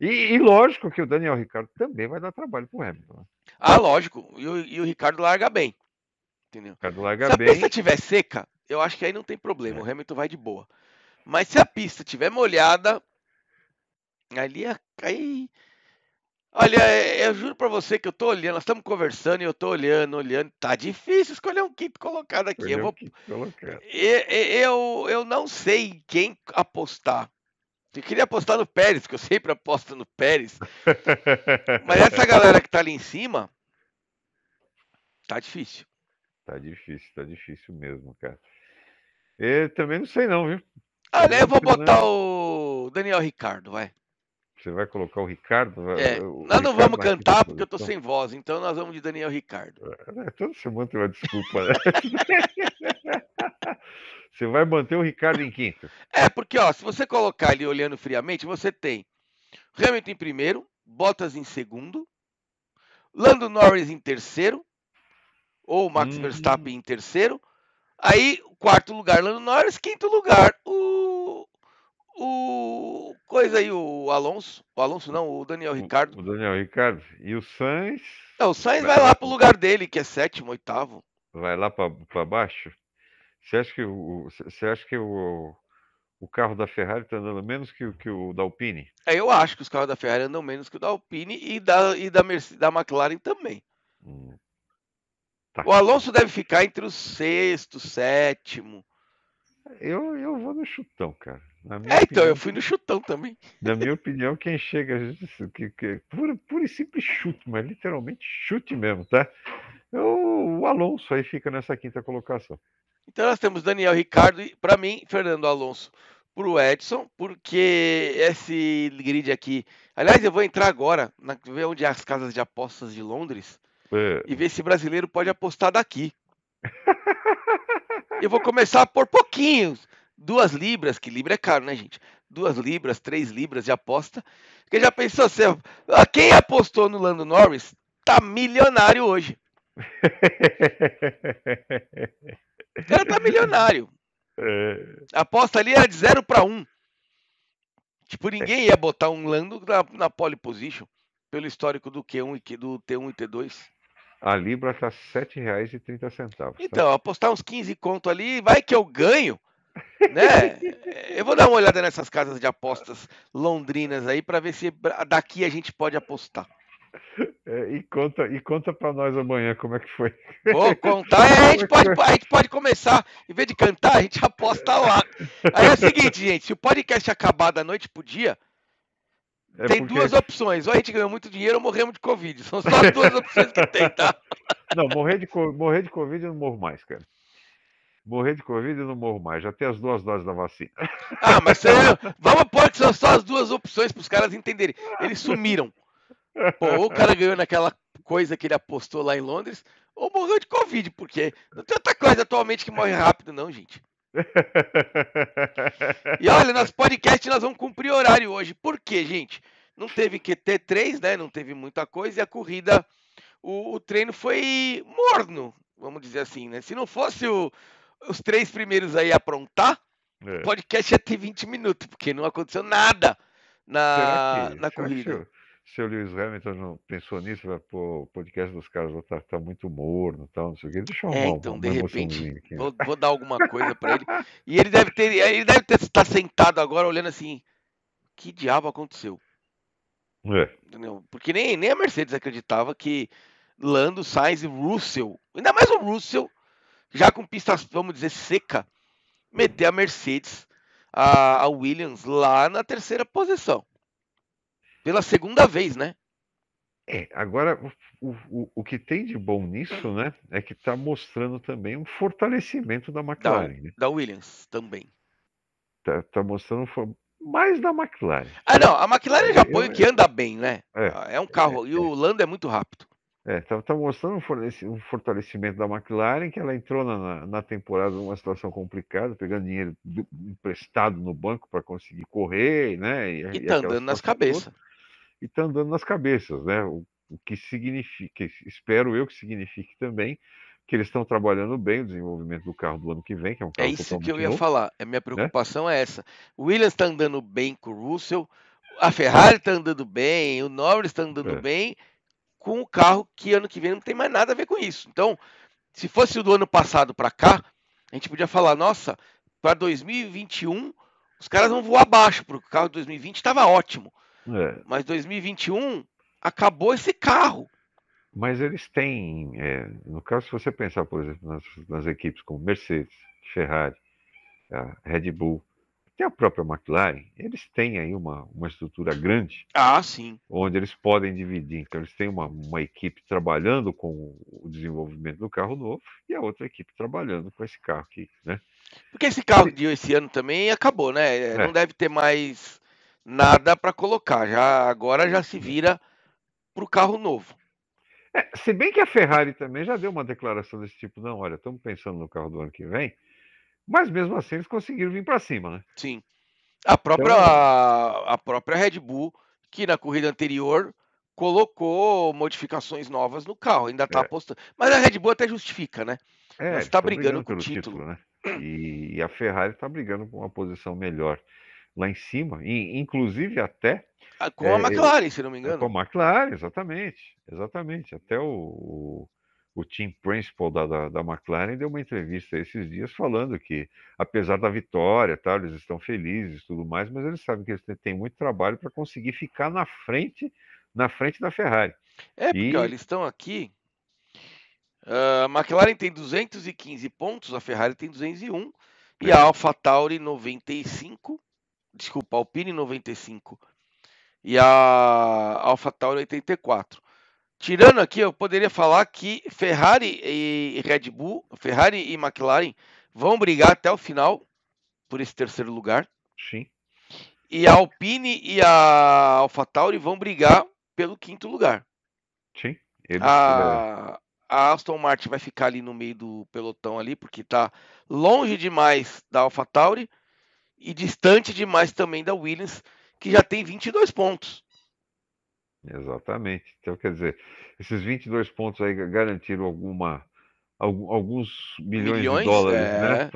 E, e, lógico que o Daniel Ricciardo também vai dar trabalho para o Hamilton. Né? Ah, lógico. E o, e o Ricardo larga bem. Entendeu? Ricardo larga Se bem. a pista estiver seca, eu acho que aí não tem problema. É. O Hamilton vai de boa. Mas se a pista estiver molhada, ali aí. Olha, é, eu juro para você que eu tô olhando, nós estamos conversando e eu tô olhando, olhando. Tá difícil escolher um quinto colocado aqui. eu, vou... eu, eu, eu não sei quem apostar. Eu queria apostar no Pérez, que eu sempre aposto no Pérez. Mas essa galera que tá ali em cima, tá difícil. Tá difícil, tá difícil mesmo, cara. Eu também não sei não, viu? Ah, né? Eu vou botar o Daniel Ricardo, vai. Você vai colocar o Ricardo? É, o nós não Ricardo vamos cantar porque eu tô posição? sem voz, então nós vamos de Daniel Ricardo. É, toda semana tem uma desculpa, né? Você vai manter o Ricardo em quinto. É, porque ó, se você colocar ali olhando friamente, você tem Hamilton em primeiro, Bottas em segundo, Lando Norris em terceiro, ou Max Hum. Verstappen em terceiro. Aí, quarto lugar, Lando Norris, quinto lugar, o. O. Coisa aí, o Alonso. O Alonso não, o Daniel Ricardo. O Daniel Ricardo. E o Sainz Não, o Sainz vai lá pro lugar dele, que é sétimo, oitavo. vai lá para baixo. Você acha que o, você acha que o, o carro da Ferrari está andando menos que, o- que o da Alpine? É, eu acho que os carros da Ferrari andam menos que o da Alpine e da, e da, Mercedes, da McLaren também. Hum. Tá. O Alonso deve ficar entre o sexto, sétimo. Eu, eu vou no chutão, cara. É, então, eu fui no chutão também. Na minha opinião, quem chega. Que, que, puro, puro e simples chute, mas literalmente chute mesmo, tá? O, o Alonso aí fica nessa quinta colocação. Então nós temos Daniel Ricardo e, para mim, Fernando Alonso pro Edson, porque esse grid aqui. Aliás, eu vou entrar agora, na, ver onde é as casas de apostas de Londres É, e ver se brasileiro pode apostar daqui. Eu vou começar por pouquinhos. Duas libras, que libra é caro, né, gente? Duas libras, três libras de aposta. Porque já pensou, você, ah, quem apostou no Lando Norris tá milionário hoje. O cara tá milionário. é, A aposta ali era de 0 para 1. Tipo, ninguém ia botar um Lando na, na pole position. Pelo histórico do Q1 e do T1 e T2. a Libra tá R$ 7,30. Tá? Então, apostar uns 15 conto ali, vai que eu ganho. Né? Eu vou dar uma olhada nessas casas de apostas londrinas aí para ver se daqui a gente pode apostar. É, e conta, e conta para nós amanhã como é que foi. Vou contar, é, a, gente pode, a gente pode começar, em vez de cantar, a gente aposta lá. Aí é o seguinte, gente, se o podcast acabar da noite pro dia, É tem porque- duas opções. Ou a gente ganhou muito dinheiro ou morremos de Covid. São só as duas opções que tem, tá? Não, morrer de, morrer de Covid eu não morro mais, cara. Morrer de Covid eu não morro mais. Já tenho as duas doses da vacina. Ah, mas você, vamos que são só as duas opções para os caras entenderem. Eles sumiram. Pô, ou o cara ganhou naquela coisa que ele apostou lá em Londres, ou morreu de Covid, porque não tem outra coisa atualmente que morre rápido, não, gente. E olha, nosso podcast nós vamos cumprir horário hoje. Por quê, gente? Não teve QT3, né? Não teve muita coisa e a corrida, o, o treino foi morno, vamos dizer assim, né? Se não fosse o- os três primeiros aí aprontar, É. o podcast ia ter 20 minutos, porque não aconteceu nada na, que, na que corrida. se o- Lewis Hamilton não pensou nisso, vai, pô, o podcast dos caras vai tá, tá muito morno e tal, não sei o quê. Deixa eu É, arrumar então, uma de repente? Vou, vou dar alguma coisa pra ele. E ele deve ter, ele deve ter estar sentado agora olhando assim, que diabo aconteceu? É. Porque nem, nem a Mercedes acreditava que Lando, Sainz e Russell, ainda mais o Russell, já com pista, vamos dizer, seca, meter a Mercedes, a, a Williams lá na terceira posição. Pela segunda vez, né? É, agora, o, o, o que tem de bom nisso, né, é que está mostrando também um fortalecimento da Da, McLaren. né? da Williams também. Tá, tá mostrando um mais da McLaren. Ah, não, a McLaren já Eu- põe que anda bem, né? É, É um carro, e o Lando é muito rápido. É, tá, tá mostrando um um fortalecimento da McLaren, que ela entrou na, na- temporada numa situação complicada, pegando dinheiro do- emprestado no banco para conseguir correr, né? E tá aquela andando nas cabeças. e está andando nas cabeças, né? O, o que significa, espero eu que signifique também que eles estão trabalhando bem o desenvolvimento do carro do ano que vem, que é um É carro isso que eu ia novo. falar. A minha preocupação é essa. O Williams tá andando bem com o Russell, a Ferrari tá andando bem, o Norris tá andando É. bem com o carro que ano que vem não tem mais nada a ver com isso. Então, se fosse o do ano passado para cá, a gente podia falar, nossa, para 2021 os caras vão voar abaixo, porque o carro de 2020 estava ótimo. É, Mas 2021 acabou esse carro. mas eles têm, é, no caso, se você pensar, por exemplo, nas, nas equipes como Mercedes, Ferrari, a Red Bull, até a própria McLaren, eles têm aí uma, uma estrutura grande Ah, sim. onde eles podem dividir. Então, eles têm uma, uma equipe trabalhando com o desenvolvimento do carro novo e a outra equipe trabalhando com esse carro aqui, né? Porque esse carro de esse ano também acabou, né? É. Não deve ter mais. nada para colocar. Já agora já se vira para o carro novo. É, se bem que a Ferrari também já deu uma declaração desse tipo, não, olha, estamos pensando no carro do ano que vem, mas mesmo assim eles conseguiram vir para cima, né? Sim. A própria, então... a própria Red Bull, que na corrida anterior colocou modificações novas no carro, ainda está é. apostando. Mas a Red Bull até justifica, né? É, está brigando, brigando com o título. título né? E a Ferrari está brigando com uma posição melhor lá em cima, e, inclusive até. Ah, com é, a McLaren, se não me engano. Com a McLaren, exatamente. Exatamente. Até o, o, o team principal da, da, da, McLaren deu uma entrevista esses dias falando que, apesar da vitória, tá, eles estão felizes e tudo mais, mas eles sabem que eles têm muito trabalho para conseguir ficar na frente, na frente da Ferrari. É, porque e... ó, eles estão aqui. Uh, a McLaren tem 215 pontos, a Ferrari tem 201 e a é. AlphaTauri 95 desculpa, Alpine 95 e a AlphaTauri 84. Tirando aqui, eu poderia falar que Ferrari e Red Bull, Ferrari e McLaren vão brigar até o final por esse terceiro lugar. Sim. E a Alpine e a AlphaTauri vão brigar pelo quinto lugar. Sim. Eles, a, a Aston Martin vai ficar ali no meio do pelotão ali, porque está longe demais da AlphaTauri e distante demais também da Williams, que já tem 22 pontos. Exatamente. Então, quer dizer, esses 22 pontos aí garantiram alguma, alguns milhões, milhões de dólares é... né,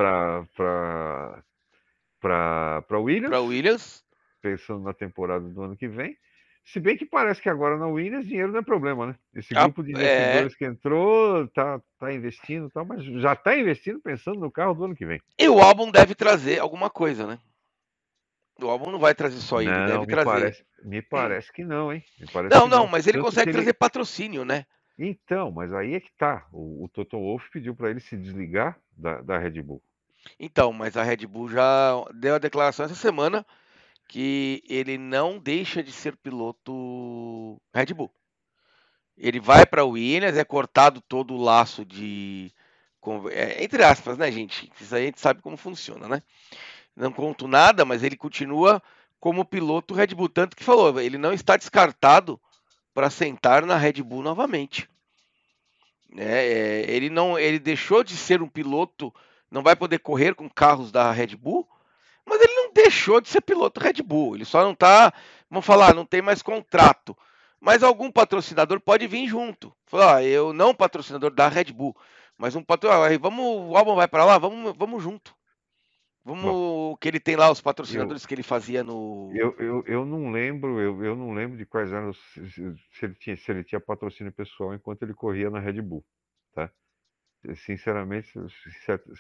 para Williams. Para Williams. Pensando na temporada do ano que vem. Se bem que parece que agora na Williams dinheiro não é problema, né? Esse ah, grupo de é. investidores é... que entrou tá, tá investindo, tá, mas já está investindo pensando no carro do ano que vem. E o álbum deve trazer alguma coisa, né? O álbum não vai trazer só ele, não, deve me trazer. Parece, me parece que não, hein? não, não, mas ele consegue trazer ele... patrocínio, né? Então, mas aí é que tá. O, o Toto Wolff pediu para ele se desligar da, da Red Bull. Então, mas a Red Bull já deu a declaração essa semana que ele não deixa de ser piloto Red Bull. Ele vai para o Williams, é cortado todo o laço de. É, entre aspas, né, gente? Isso aí a gente sabe como funciona, né? Não conto nada, mas ele continua como piloto Red Bull. Tanto que falou, ele não está descartado para sentar na Red Bull novamente. É, é, ele não, ele deixou de ser um piloto, não vai poder correr com carros da Red Bull, mas ele não deixou de ser piloto Red Bull. Ele só não tá, vamos falar, não tem mais contrato. Mas algum patrocinador pode vir junto. Falar, ah, eu não patrocinador da Red Bull, mas um patrocinador, vamos, o álbum vai para lá, vamos, vamos junto. Vamos Bom, que ele tem lá os patrocinadores eu, que ele fazia no. Eu, eu, eu não lembro, eu, eu não lembro de quais eram se, se, ele tinha, se ele tinha patrocínio pessoal enquanto ele corria na Red Bull, tá? Sinceramente,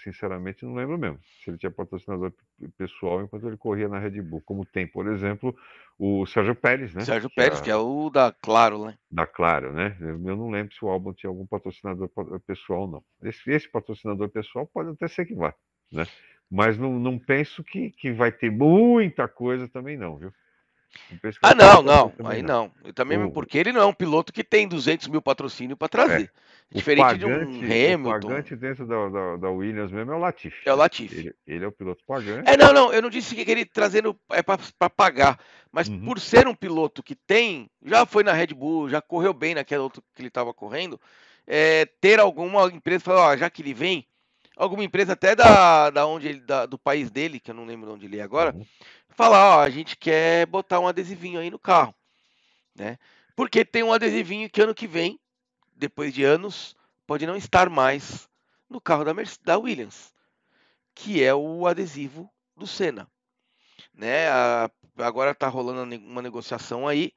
sinceramente não lembro mesmo. Se ele tinha patrocinador pessoal enquanto ele corria na Red Bull, como tem, por exemplo, o Sérgio Pérez, né? Sérgio Pérez, que é o da Claro, né? Da Claro, né? Eu não lembro se o álbum tinha algum patrocinador pessoal não. Esse, esse patrocinador pessoal pode até ser que vá, né? Mas não, não penso que, que vai ter muita coisa também não, viu? Ah, não, não, aí não. não. também o... porque ele não é um piloto que tem 200 mil patrocínio para trazer. É. Diferente pagante, de um Hamilton. O pagante dentro da, da, da, Williams mesmo é o Latifi. É o Latifi. Ele, ele, é o piloto pagante. É, não, não, eu não disse que ele trazendo é para pagar, mas uhum. por ser um piloto que tem, já foi na Red Bull, já correu bem naquela outra que ele estava correndo, é, ter alguma empresa falar, ó, já que ele vem, alguma empresa até da, da onde ele, da, do país dele, que eu não lembro de onde ele é agora, uhum falar, ó, a gente quer botar um adesivinho aí no carro, né? Porque tem um adesivinho que ano que vem, depois de anos, pode não estar mais no carro da, Mercedes, da Williams, que é o adesivo do Senna, né? A, agora está rolando uma negociação aí,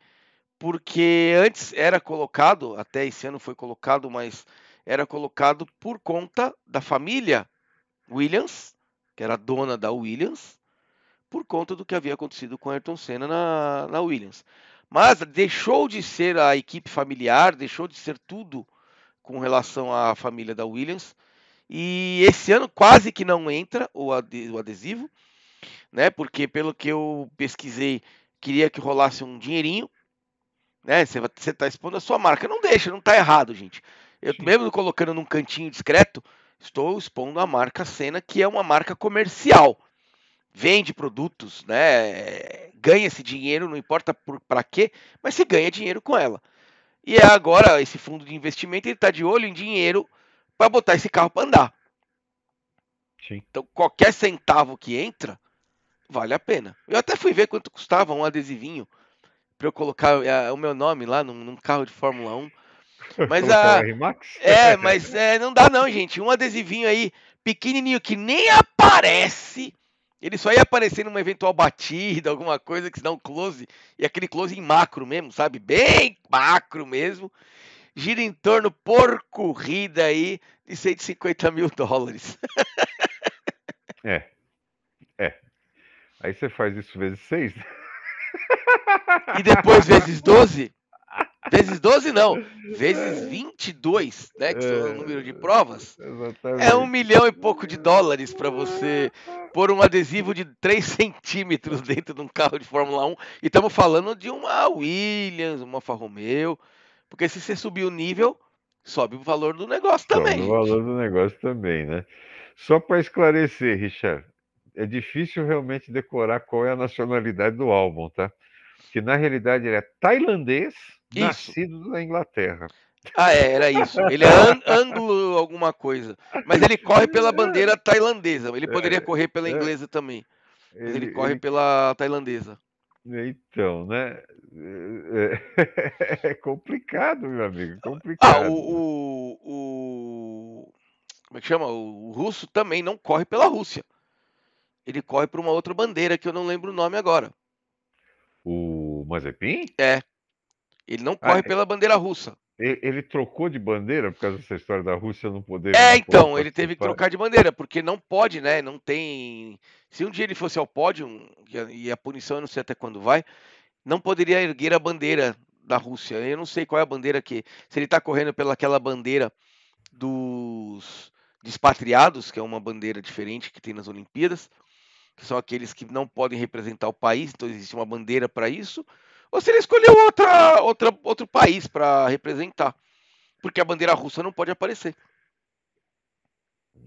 porque antes era colocado, até esse ano foi colocado, mas era colocado por conta da família Williams, que era dona da Williams, por conta do que havia acontecido com Ayrton Senna na, na Williams. Mas deixou de ser a equipe familiar, deixou de ser tudo com relação à família da Williams. E esse ano quase que não entra o adesivo, né? Porque pelo que eu pesquisei, queria que rolasse um dinheirinho, né? Você está expondo a sua marca, não deixa, não está errado, gente. Eu Sim. mesmo colocando num cantinho discreto, estou expondo a marca Senna, que é uma marca comercial vende produtos, né? ganha esse dinheiro, não importa para quê, mas se ganha dinheiro com ela. E é agora esse fundo de investimento ele está de olho em dinheiro para botar esse carro para andar. Sim. Então qualquer centavo que entra vale a pena. Eu até fui ver quanto custava um adesivinho para eu colocar uh, o meu nome lá num, num, carro de Fórmula 1. Mas a é, mas é, não dá não, gente. Um adesivinho aí pequenininho que nem aparece. Ele só ia aparecer numa eventual batida, alguma coisa que se dá um close, e aquele close em macro mesmo, sabe? Bem macro mesmo. Gira em torno por corrida aí de 150 mil dólares. é. É. Aí você faz isso vezes 6. E depois vezes 12? Vezes 12 não, vezes 22, né? Que são o número de provas. Exatamente. É um milhão e pouco de dólares para você pôr um adesivo de 3 centímetros dentro de um carro de Fórmula 1. E estamos falando de uma Williams, uma Alfa Romeo. Porque se você subir o nível, sobe o valor do negócio também. Sobe o valor do negócio também, né? Só para esclarecer, Richard, é difícil realmente decorar qual é a nacionalidade do álbum, tá? Que na realidade ele é tailandês, isso. nascido na Inglaterra. Ah, é, era isso. Ele é anglo alguma coisa. Mas ele corre pela bandeira tailandesa. Ele poderia é, correr pela é. inglesa também. Mas ele, ele corre ele... pela tailandesa. Então, né? É, é complicado, meu amigo. Complicado. Ah, o, o, o, Como é que chama? O russo também não corre pela Rússia ele corre para uma outra bandeira que eu não lembro o nome agora. O Mazepin? É. Ele não corre ah, pela bandeira russa. Ele, ele, trocou de bandeira por causa dessa história da Rússia não poder. É, então, ele teve que trocar de bandeira, porque não pode, né? Não tem. Se um dia ele fosse ao pódio, e a punição eu não sei até quando vai, não poderia erguer a bandeira da Rússia. Eu não sei qual é a bandeira que. Se ele está correndo pelaquela bandeira dos expatriados, que é uma bandeira diferente que tem nas Olimpíadas, que são aqueles que não podem representar o país, então existe uma bandeira para isso, ou se ele escolheu outra, outra, outro país para representar, porque a bandeira russa não pode aparecer.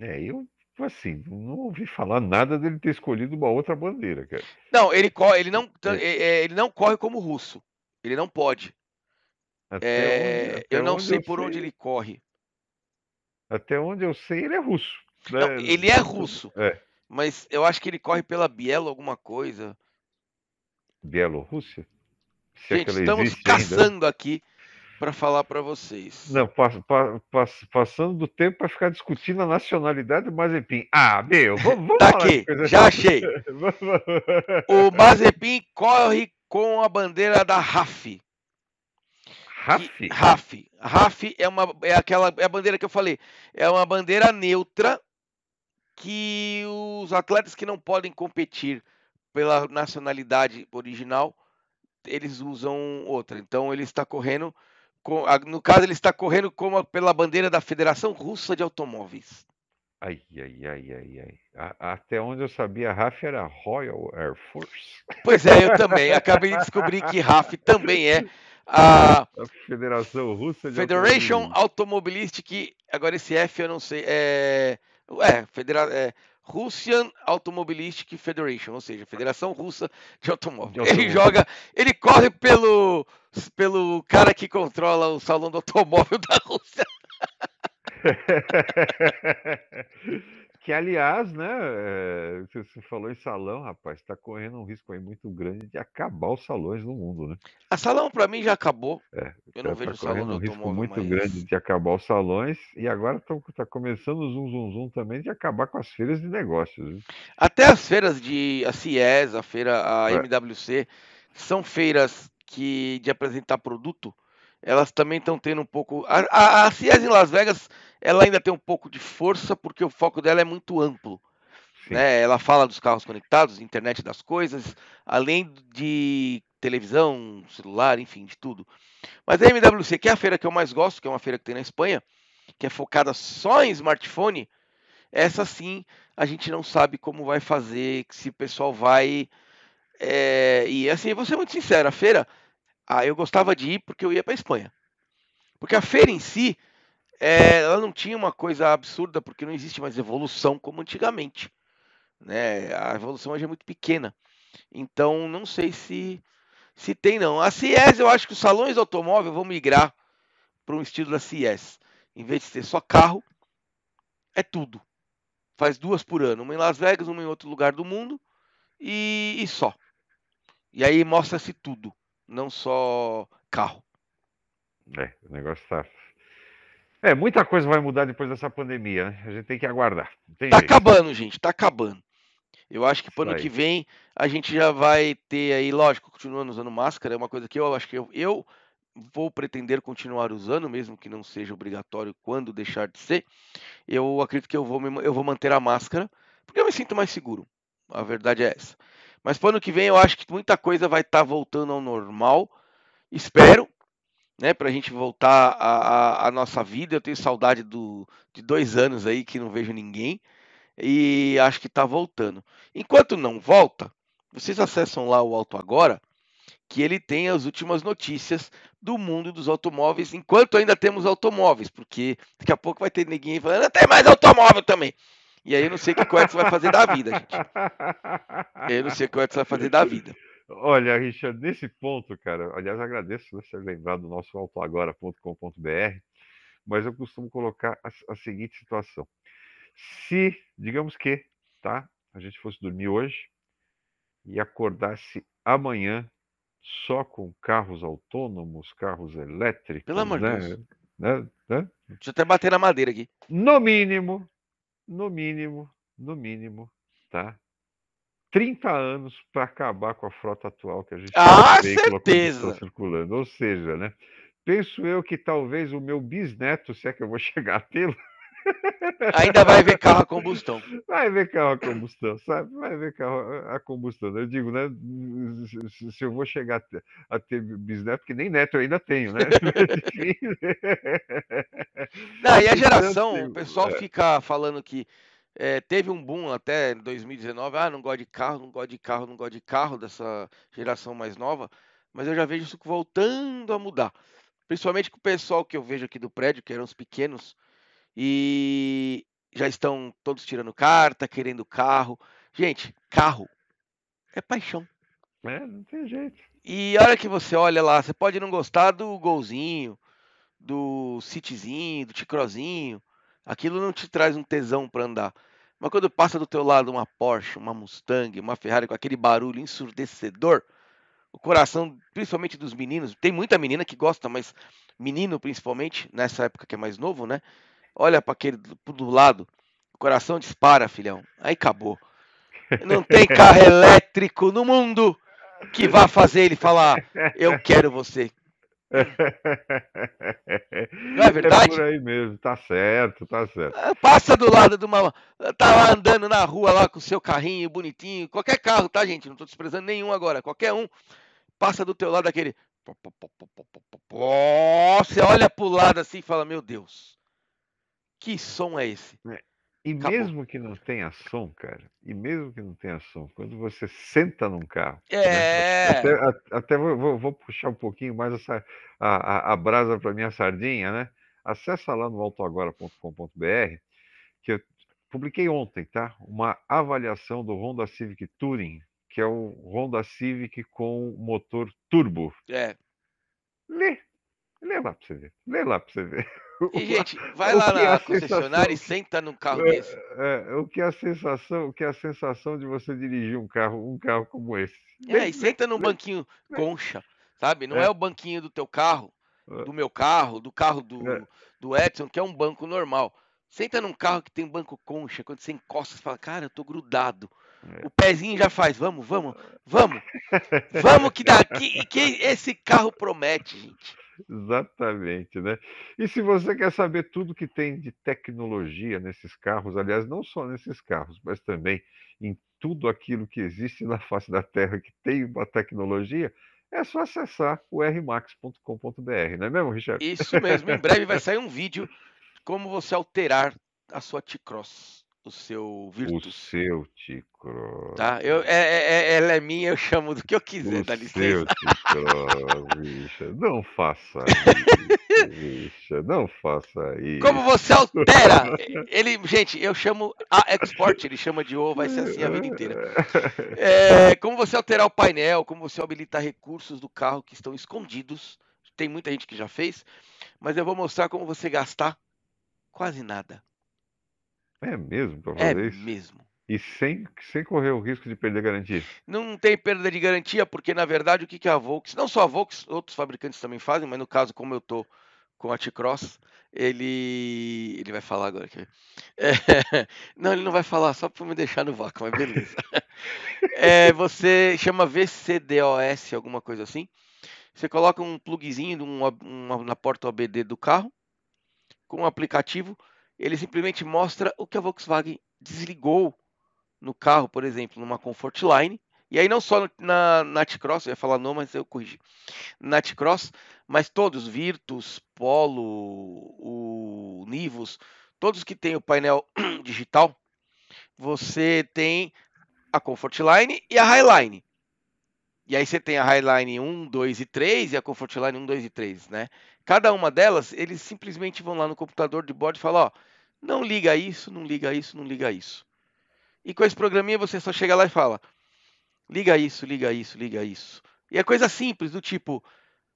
É, eu assim, não ouvi falar nada dele ter escolhido uma outra bandeira, cara. Não, ele corre, ele não, é. é. é ele não corre como russo. Ele não pode. É, onde, eu não sei eu por sei, onde ele corre. Até onde eu sei, ele é russo. Né? Não, ele é russo. É. Mas eu acho que ele corre pela Bielo alguma coisa. Bielorrússia? Gente, estamos caçando ainda. aqui para falar para vocês. Não, pa, pa, pa, passando do tempo para ficar discutindo a nacionalidade do Mazepin. Ah, meu, vamos, vamos tá aqui, já achei. o Mazepin corre com a bandeira da RAF. RAF? RAF. RAF é uma é aquela é a bandeira que eu falei. É uma bandeira neutra que os atletas que não podem competir pela nacionalidade original, eles usam outra. Então ele está correndo, com, no caso ele está correndo como pela bandeira da Federação Russa de Automóveis. Ai, ai, ai, ai, ai. até onde eu sabia, a RAF era Royal Air Force. Pois é, eu também. Acabei de descobrir que RAF também é a, a Federação Russa de Federation Automobilistic. Agora esse F eu não sei. É é, federa é Russian Automobilistic Federation, ou seja, Federação Russa de Automóvel. De ele joga, ele corre pelo, pelo cara que controla o salão do automóvel da Rússia. Que, aliás, né, é, você falou em salão, rapaz, está correndo um risco aí muito grande de acabar os salões no mundo, né? A salão, para mim, já acabou. É, eu não tá, vejo tá salão um risco muito mas... grande de acabar os salões e agora está começando o zoom, zoom, zoom também de acabar com as feiras de negócios. Até as feiras de a CIES, a feira, a é. MWC, são feiras que de apresentar produto, elas também estão tendo um pouco. A, a, a CIES em Las Vegas, ela ainda tem um pouco de força, porque o foco dela é muito amplo. Né? Ela fala dos carros conectados, internet das coisas, além de televisão, celular, enfim, de tudo. Mas a MWC, que é a feira que eu mais gosto, que é uma feira que tem na Espanha, que é focada só em smartphone, essa sim a gente não sabe como vai fazer, se o pessoal vai. É... E assim, vou ser muito sincero, a feira ah, eu gostava de ir porque eu ia para Espanha. Porque a feira em si, é, ela não tinha uma coisa absurda, porque não existe mais evolução como antigamente. Né? A evolução hoje é muito pequena. Então, não sei se se tem não. A CIES, eu acho que os salões de automóvel vão migrar para um estilo da CIES. Em vez de ser só carro, é tudo. Faz duas por ano, uma em Las Vegas, uma em outro lugar do mundo e, e só. E aí mostra-se tudo, não só carro. É, o negócio tá. É, muita coisa vai mudar depois dessa pandemia, né? A gente tem que aguardar. Tem tá jeito. acabando, gente, tá acabando. Eu acho que para o ano que vem a gente já vai ter aí, lógico, continuando usando máscara, é uma coisa que eu acho que eu, eu vou pretender continuar usando, mesmo que não seja obrigatório quando deixar de ser. Eu acredito que eu vou, me- eu vou manter a máscara, porque eu me sinto mais seguro. A verdade é essa. Mas para o ano que vem eu acho que muita coisa vai estar voltando ao normal. Espero, né, para a gente voltar à, nossa vida. Eu tenho saudade do, de dois anos aí que não vejo ninguém e acho que está voltando. Enquanto não volta, vocês acessam lá o Auto Agora, que ele tem as últimas notícias do mundo dos automóveis, enquanto ainda temos automóveis, porque daqui a pouco vai ter ninguém falando, "Ah, tem mais automóvel também. E aí eu não sei o que o Edson vai fazer da vida, gente. Eu não sei o que o Edson vai fazer da vida. Olha, Richard, nesse ponto, cara, aliás, agradeço você ter lembrado do nosso autoagora.com.br, mas eu costumo colocar a, a seguinte situação. Se, digamos que, tá, a gente fosse dormir hoje e acordasse amanhã só com carros autônomos, carros elétricos, Pelo amor de né? Deus. né, né? Deixa eu até bater na madeira aqui. No mínimo, no mínimo, no mínimo, tá? 30 anos para acabar com a frota atual que a gente Ah, tem certeza! combustão circulando. Ou seja, né? Penso eu que talvez o meu bisneto, se é que eu vou chegar a tê-lo, Ainda vai ver carro a combustão. vai ver carro a combustão, sabe? Vai ver carro a- combustão. Eu digo, né? se- eu vou chegar a ter, bisneto, porque nem neto eu ainda tenho, né? Não, e a Então, geração, assim, o pessoal fica falando que eh, teve um boom até em 2019, ah, não gosto de carro, não gosto de carro, não gosto de carro dessa geração mais nova, mas eu já vejo isso voltando a mudar. Principalmente com o pessoal que eu vejo aqui do prédio, que eram os pequenos, e já estão todos tirando carta, querendo carro. Gente, carro é paixão. É, não tem jeito. E a hora que você olha lá, você pode não gostar do golzinho, do cityzinho, do ticrozinho, aquilo não te traz um tesão para andar. Mas quando passa do teu lado uma Porsche, uma Mustang, uma Ferrari com aquele barulho ensurdecedor, o coração, principalmente dos meninos, tem muita menina que gosta, mas menino principalmente, nessa época que é mais novo, né? Olha para aquele do, do lado, o coração dispara, filhão. Aí acabou. Não tem carro elétrico no mundo que vá fazer ele falar, eu quero você. Não é verdade? É por aí mesmo, tá certo, tá certo. Ah, Passa do lado de uma. Tá lá andando na rua lá com o seu carrinho bonitinho. Qualquer carro, tá, gente? Não tô desprezando nenhum agora. Qualquer um. Passa do teu lado aquele. Você olha pro lado assim e fala: Meu Deus. Que som é esse? E Acabou. mesmo que não tenha som, cara, e mesmo que não tenha som, quando você senta num carro, né, É. até, a- até vou, vou- puxar um pouquinho mais essa, a, a, a brasa para minha sardinha, né? Acessa lá no autoagora.com.br, que eu publiquei ontem, tá? Uma avaliação do Honda Civic Touring, que é o Honda Civic com motor turbo. É. Lê, lê lá para você ver, lê lá para você ver. E, gente, vai lá é na a concessionária e sensação? senta num carro desse. É, o que é a sensação, o que é a sensação de você dirigir um carro, um carro como esse? É, e senta num banquinho concha, sabe? Não é. É. o banquinho do teu carro, É. do meu carro, do carro do, É. do Edson, que é um banco normal. Senta num carro que tem banco concha, quando você encosta, você fala, cara, eu tô grudado. É. O pezinho já faz, vamos, vamos, vamos, vamos que daqui, que esse carro promete, gente. Exatamente, né? E se você quer saber tudo que tem de tecnologia nesses carros, aliás, não só nesses carros, mas também em tudo aquilo que existe na face da Terra que tem uma tecnologia, é só acessar o rmax.com.br, não é mesmo, Richard? Isso mesmo, em breve vai sair um vídeo de como você alterar a sua T-Cross, o seu O Virtus. seu Ticro. Tá? Eu, é, é- é- ela é minha, eu chamo do que eu quiser, O dá seu licença. Ticro, bicho. Richard, não faça isso, Richard, não faça isso. Como você altera? Ele, gente, eu chamo a export, ele chama de O, vai ser assim a vida inteira. É, como você alterar o painel, como você habilitar recursos do carro que estão escondidos. Tem muita gente que já fez, mas eu vou mostrar como você gastar quase nada. É mesmo para É fazer isso? mesmo. E sem, sem correr o risco de perder garantia. Não tem perda de garantia, porque na verdade o que, que a Volks, não só a Volks, outros fabricantes também fazem, mas no caso, como eu tô com a T-Cross, ele. Ele vai falar agora aqui. É, não, ele não vai falar, só para me deixar no vácuo, mas beleza. É, você chama VCDOS, alguma coisa assim. Você coloca um plugzinho um, um, na porta OBD do carro, com um aplicativo, ele simplesmente mostra o que a Volkswagen desligou no carro, por exemplo, numa Comfort Line. E aí não só na, na T-Cross, eu ia falar não, mas eu corrigi. Na mas todos, Virtus, Polo, o Nivus, todos que tem o painel digital, você tem a Comfort Line e a Highline. E aí você tem a Highline 1, 2 e 3 e a Comfort Line 1, 2 e 3, né? Cada uma delas, eles simplesmente vão lá no computador de bordo e falam, ó, não liga isso, não liga isso, não liga isso. E com esse programinha você só chega lá e fala: liga isso, liga isso, liga isso. E é coisa simples, do tipo: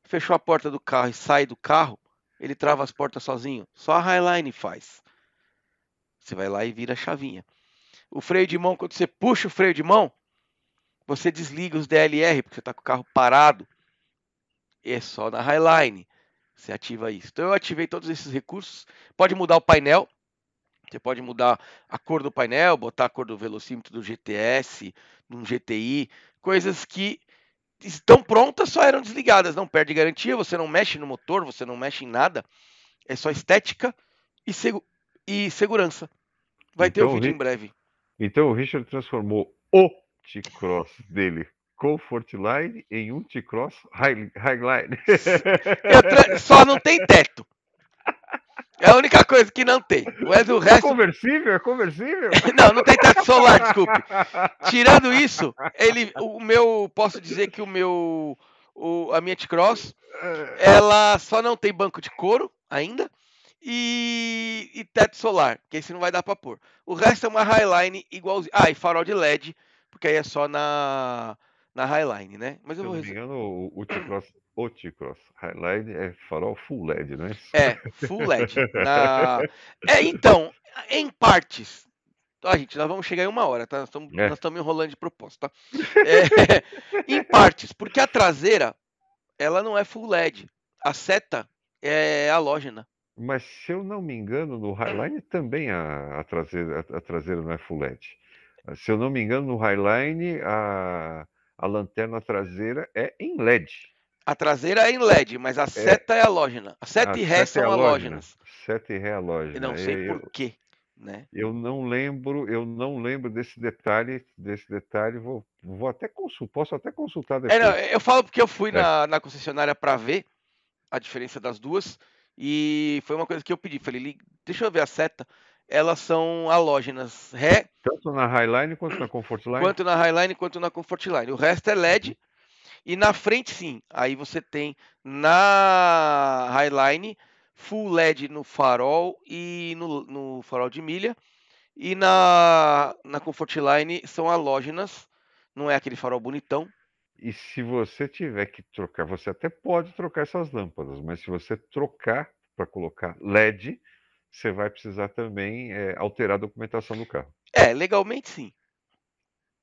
fechou a porta do carro e sai do carro, ele trava as portas sozinho. Só a Highline faz. Você vai lá e vira a chavinha. O freio de mão, quando você puxa o freio de mão, você desliga os DLR, porque você está com o carro parado. É só na Highline. Você ativa isso. Então eu ativei todos esses recursos. Pode mudar o painel. Você pode mudar a cor do painel, botar a cor do velocímetro do GTS, num GTI, coisas que estão prontas, só eram desligadas. Não perde garantia, você não mexe no motor, você não mexe em nada. É só estética e, segu e segurança. Vai então, ter o um vídeo em breve. Então o Richard transformou o T-Cross dele Comfort Line em um T-Cross Highline. Só não tem teto. É a única coisa que não tem. Mas o é resto. É conversível? É conversível? não, não tem teto solar, desculpe. Tirando isso, ele, o meu, posso dizer que o meu, o, a minha T-Cross, ela só não tem banco de couro ainda e, e teto solar, que esse não vai dar para pôr. O resto é uma Highline igualzinho. Ah, e farol de LED, porque aí é só na na Highline, né? Mas eu Se vou. Não me engano, o, o T-Cross o T-Cross Highline é farol full LED, não é? É, full LED. Na... É, então, em partes. Ó, gente, nós vamos chegar em uma hora, tá? Nós estamos, é. enrolando de propósito, tá? É, em partes, porque a traseira, ela não é full LED. A seta é halógena. Mas se eu não me engano, no Highline também a, a, traseira, a, a traseira não é full LED. Se eu não me engano, no Highline a, a lanterna traseira é em LED. A traseira é em LED, mas a é. seta é, é halógena. A seta a e ré são é halógenas. Seta e ré halógena. Eu não sei eu, por quê. Né? Eu não lembro, eu não lembro desse detalhe, desse detalhe, vou, vou até consultar, posso até consultar depois. É, não, eu falo porque eu fui é. na, na concessionária para ver a diferença das duas e foi uma coisa que eu pedi, falei, deixa eu ver a seta, elas são halógenas, ré. Tanto na Highline quanto na Comfort Line. Quanto na Highline quanto na Comfort Line. O resto é LED e na frente, sim, aí você tem na Highline full LED no farol e no, no farol de milha. E na, na Comfortline são halógenas, não é aquele farol bonitão. E se você tiver que trocar, você até pode trocar essas lâmpadas, mas se você trocar para colocar LED, você vai precisar também é, alterar a documentação do carro. É, legalmente sim.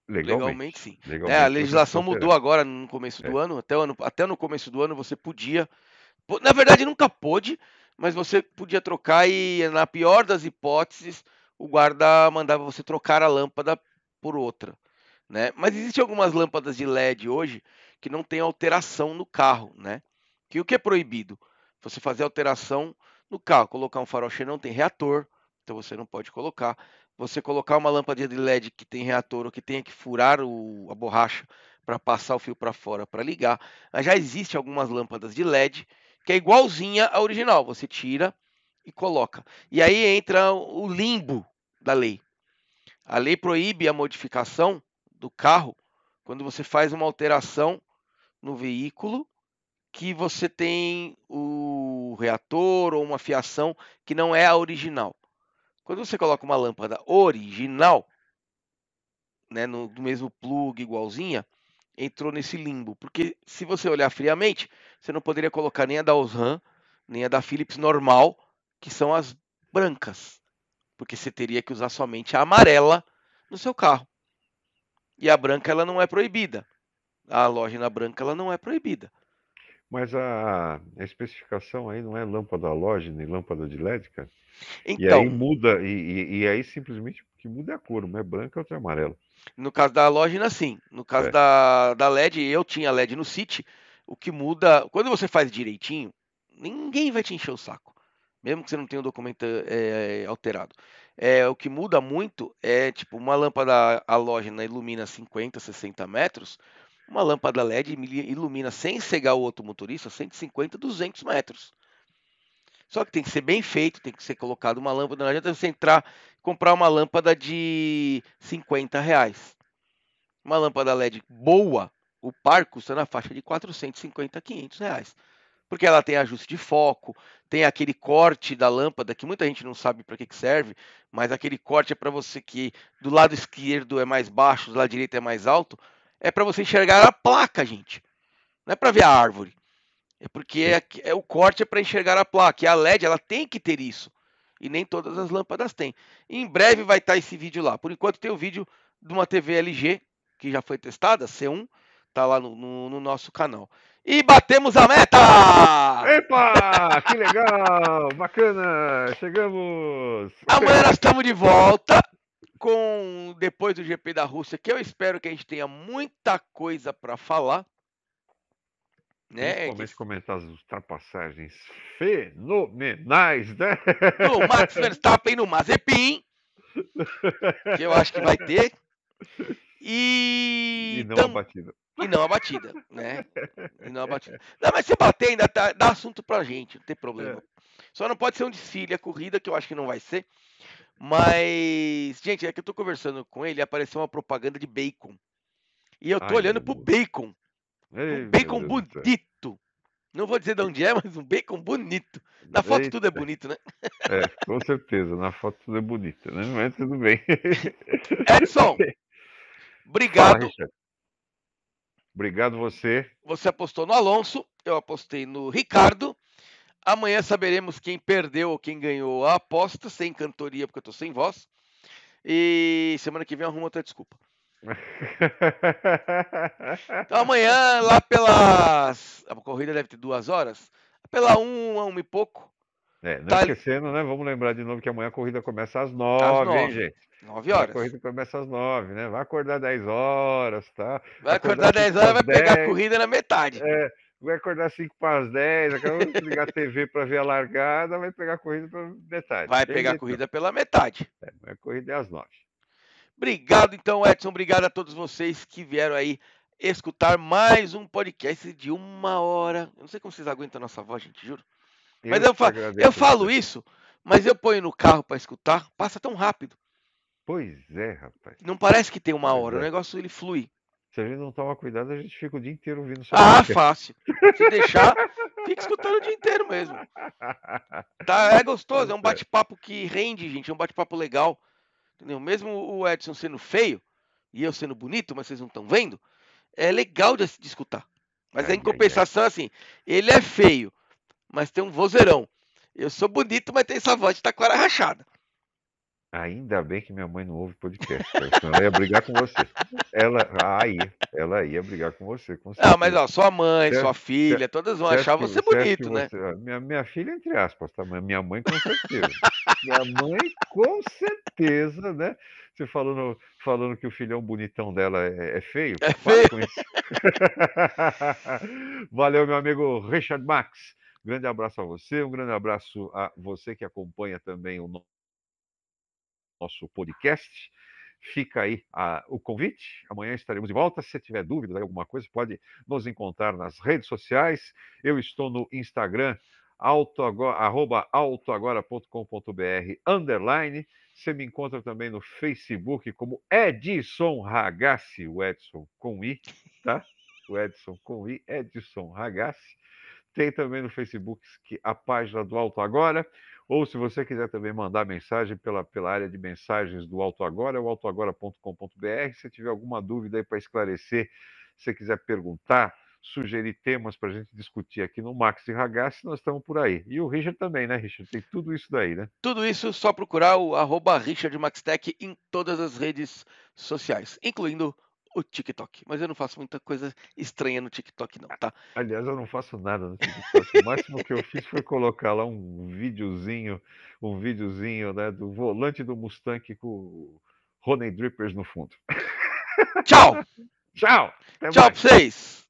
Legalmente, legalmente sim. Legalmente, é, a legislação mudou agora no começo do é. ano, até, ano, até no começo do ano você podia. Na verdade, nunca pôde, mas você podia trocar e, na pior das hipóteses, o guarda mandava você trocar a lâmpada por outra. Né? Mas existem algumas lâmpadas de LED hoje que não tem alteração no carro, né? Que o que é proibido? Você fazer alteração no carro, colocar um farol não tem reator, então você não pode colocar você colocar uma lâmpada de LED que tem reator ou que tenha que furar o, a borracha para passar o fio para fora para ligar. Já existe algumas lâmpadas de LED que é igualzinha à original. Você tira e coloca. E aí entra o limbo da lei. A lei proíbe a modificação do carro quando você faz uma alteração no veículo que você tem o reator ou uma fiação que não é a original. Quando você coloca uma lâmpada original, né, no, do mesmo plug igualzinha, entrou nesse limbo. Porque se você olhar friamente, você não poderia colocar nem a da Osram, nem a da Philips normal, que são as brancas. Porque você teria que usar somente a amarela no seu carro. E a branca ela não é proibida. A halógena branca ela não é proibida. Mas a, a especificação aí não é lâmpada halógena e lâmpada de LED, cara? Então, e aí muda, e, e, e aí simplesmente que muda é a cor, uma é branca e outra é amarela. No caso da halógena, sim. No caso É. da, da LED, eu tinha LED no City. O que muda, quando você faz direitinho, ninguém vai te encher o saco. Mesmo que você não tenha o documento é, alterado. É, o que muda muito é, tipo, uma lâmpada halógena ilumina 50, 60 metros. Uma lâmpada LED ilumina sem cegar o outro motorista 150, 200 metros. Só que tem que ser bem feito, tem que ser colocado uma lâmpada. Não adianta você entrar e comprar uma lâmpada de 50 reais. Uma lâmpada LED boa, o par custa na faixa de 450, 500 reais. Porque ela tem ajuste de foco, tem aquele corte da lâmpada, que muita gente não sabe para que, que serve, mas aquele corte é para você que do lado esquerdo é mais baixo, do lado direito é mais alto, é para você enxergar a placa, gente. Não é para ver a árvore. É porque é, é o corte é para enxergar a placa. E a LED ela tem que ter isso. E nem todas as lâmpadas têm. Em breve vai estar esse vídeo lá. Por enquanto tem o vídeo de uma TV LG que já foi testada, C1, tá lá no, no- no nosso canal. E batemos a meta! Epa! Que legal! Bacana! Chegamos! Amanhã nós estamos de volta com depois do GP da Rússia, que eu espero que a gente tenha muita coisa para falar. Né? Principalmente comentar as ultrapassagens fenomenais, né? do Max Verstappen no Mazepin, que eu acho que vai ter. E, E não tam- a batida. e não a batida, né? E não a batida. Não, mas se bater ainda tá, dá assunto pra gente, não tem problema. Só não pode ser um desfile, a corrida, que eu acho que não vai ser. Mas, gente, é que eu tô conversando com ele e apareceu uma propaganda de bacon. E eu tô Ai, olhando pro bacon. Ei, Um bacon bonito. Não vou dizer de onde é, mas um bacon bonito. Na foto tudo é Eita. bonito, né? É, com certeza. Na foto tudo é bonito, né? Mas tudo bem. Edson, Fala, obrigado. Richard. Obrigado você. Você apostou no Alonso, eu apostei no Ricardo. Amanhã saberemos quem perdeu ou quem ganhou a aposta, sem cantoria, porque eu tô sem voz. E semana que vem eu arrumo outra desculpa. Então amanhã, lá pelas. A corrida deve ter duas horas. Pela uma, uma e pouco, É, não Tá- esquecendo, né? Vamos lembrar de novo que amanhã a corrida começa às nove, hein, nove. gente? nove A horas. corrida começa às nove, né? Vai acordar 10 horas, tá? Vai acordar acordar 10 cinco horas, vai às pegar a 10. corrida na metade. É, vai acordar 5 para as 10, acabou de ligar a TV para ver a largada, vai pegar a corrida para metade. Vai Tem pegar a corrida pela metade. não. A corrida é às 9. Obrigado, então, Edson. Obrigado a todos vocês que vieram aí escutar mais um podcast de uma hora. Eu não sei como vocês aguentam a nossa voz, gente, juro. Mas eu, te fa- agradeço eu falo isso, mas eu ponho no carro para escutar, passa tão rápido. Pois é, rapaz. Não parece que tem uma hora, o é. negócio ele flui. Se a gente não toma cuidado, a gente fica o dia inteiro ouvindo seu Ah, podcast. fácil. Se deixar, fica escutando o dia inteiro mesmo. Tá, é gostoso, é um bate-papo que rende, gente, é um bate-papo legal. Entendeu? Mesmo o Edson sendo feio e eu sendo bonito, mas vocês não estão vendo, é legal de, de escutar. Mas Ai, em ai, compensação, assim, ele é feio, mas tem um vozeirão. Eu sou bonito, mas tem essa voz de taquara rachada. Ainda bem que minha mãe não ouve podcast, cara, senão ela ia brigar com você. Ela, ah, ia, ela ia brigar com você, com certeza. Ah, mas ó, sua mãe, Certo, sua filha, todas vão Certo achar que- você certo bonito, que né? você- ah, minha, minha filha, entre aspas, tá? Mas minha mãe, com certeza. minha mãe, com certeza, né? Você falando, falando que o filhão bonitão dela é, é feio? É para com isso. Valeu, meu amigo Richard Max. Grande abraço a você, um grande abraço a você que acompanha também o no- nosso podcast. Fica aí a- o convite. Amanhã estaremos de volta. Se tiver dúvida de alguma coisa, pode nos encontrar nas redes sociais. Eu estou no Instagram, autoagora, autoagora.com.br, underline. Você me encontra também no Facebook como Edson Ragazzi, o Edson com I, tá? Edson com I, Edson Ragazzi. Tem também no Facebook a página do Alto Agora. Ou se você quiser também mandar mensagem pela, pela área de mensagens do Alto Agora, é o altoagora.com.br. Se tiver alguma dúvida aí para esclarecer, se você quiser perguntar, sugerir temas para a gente discutir aqui no Max e Ragazzi, nós estamos por aí. E o Richard também, né, Richard? Tem tudo isso daí, né? Tudo isso só procurar o arroba RichardMaxTech em todas as redes sociais, incluindo o TikTok. Mas eu não faço muita coisa estranha no TikTok, não, tá? Aliás, eu não faço nada no TikTok. O máximo que eu fiz foi colocar lá um videozinho, um videozinho né, do volante do Mustang com o Ronnie Drippers no fundo. Tchau! Tchau! Tchau mais. pra vocês!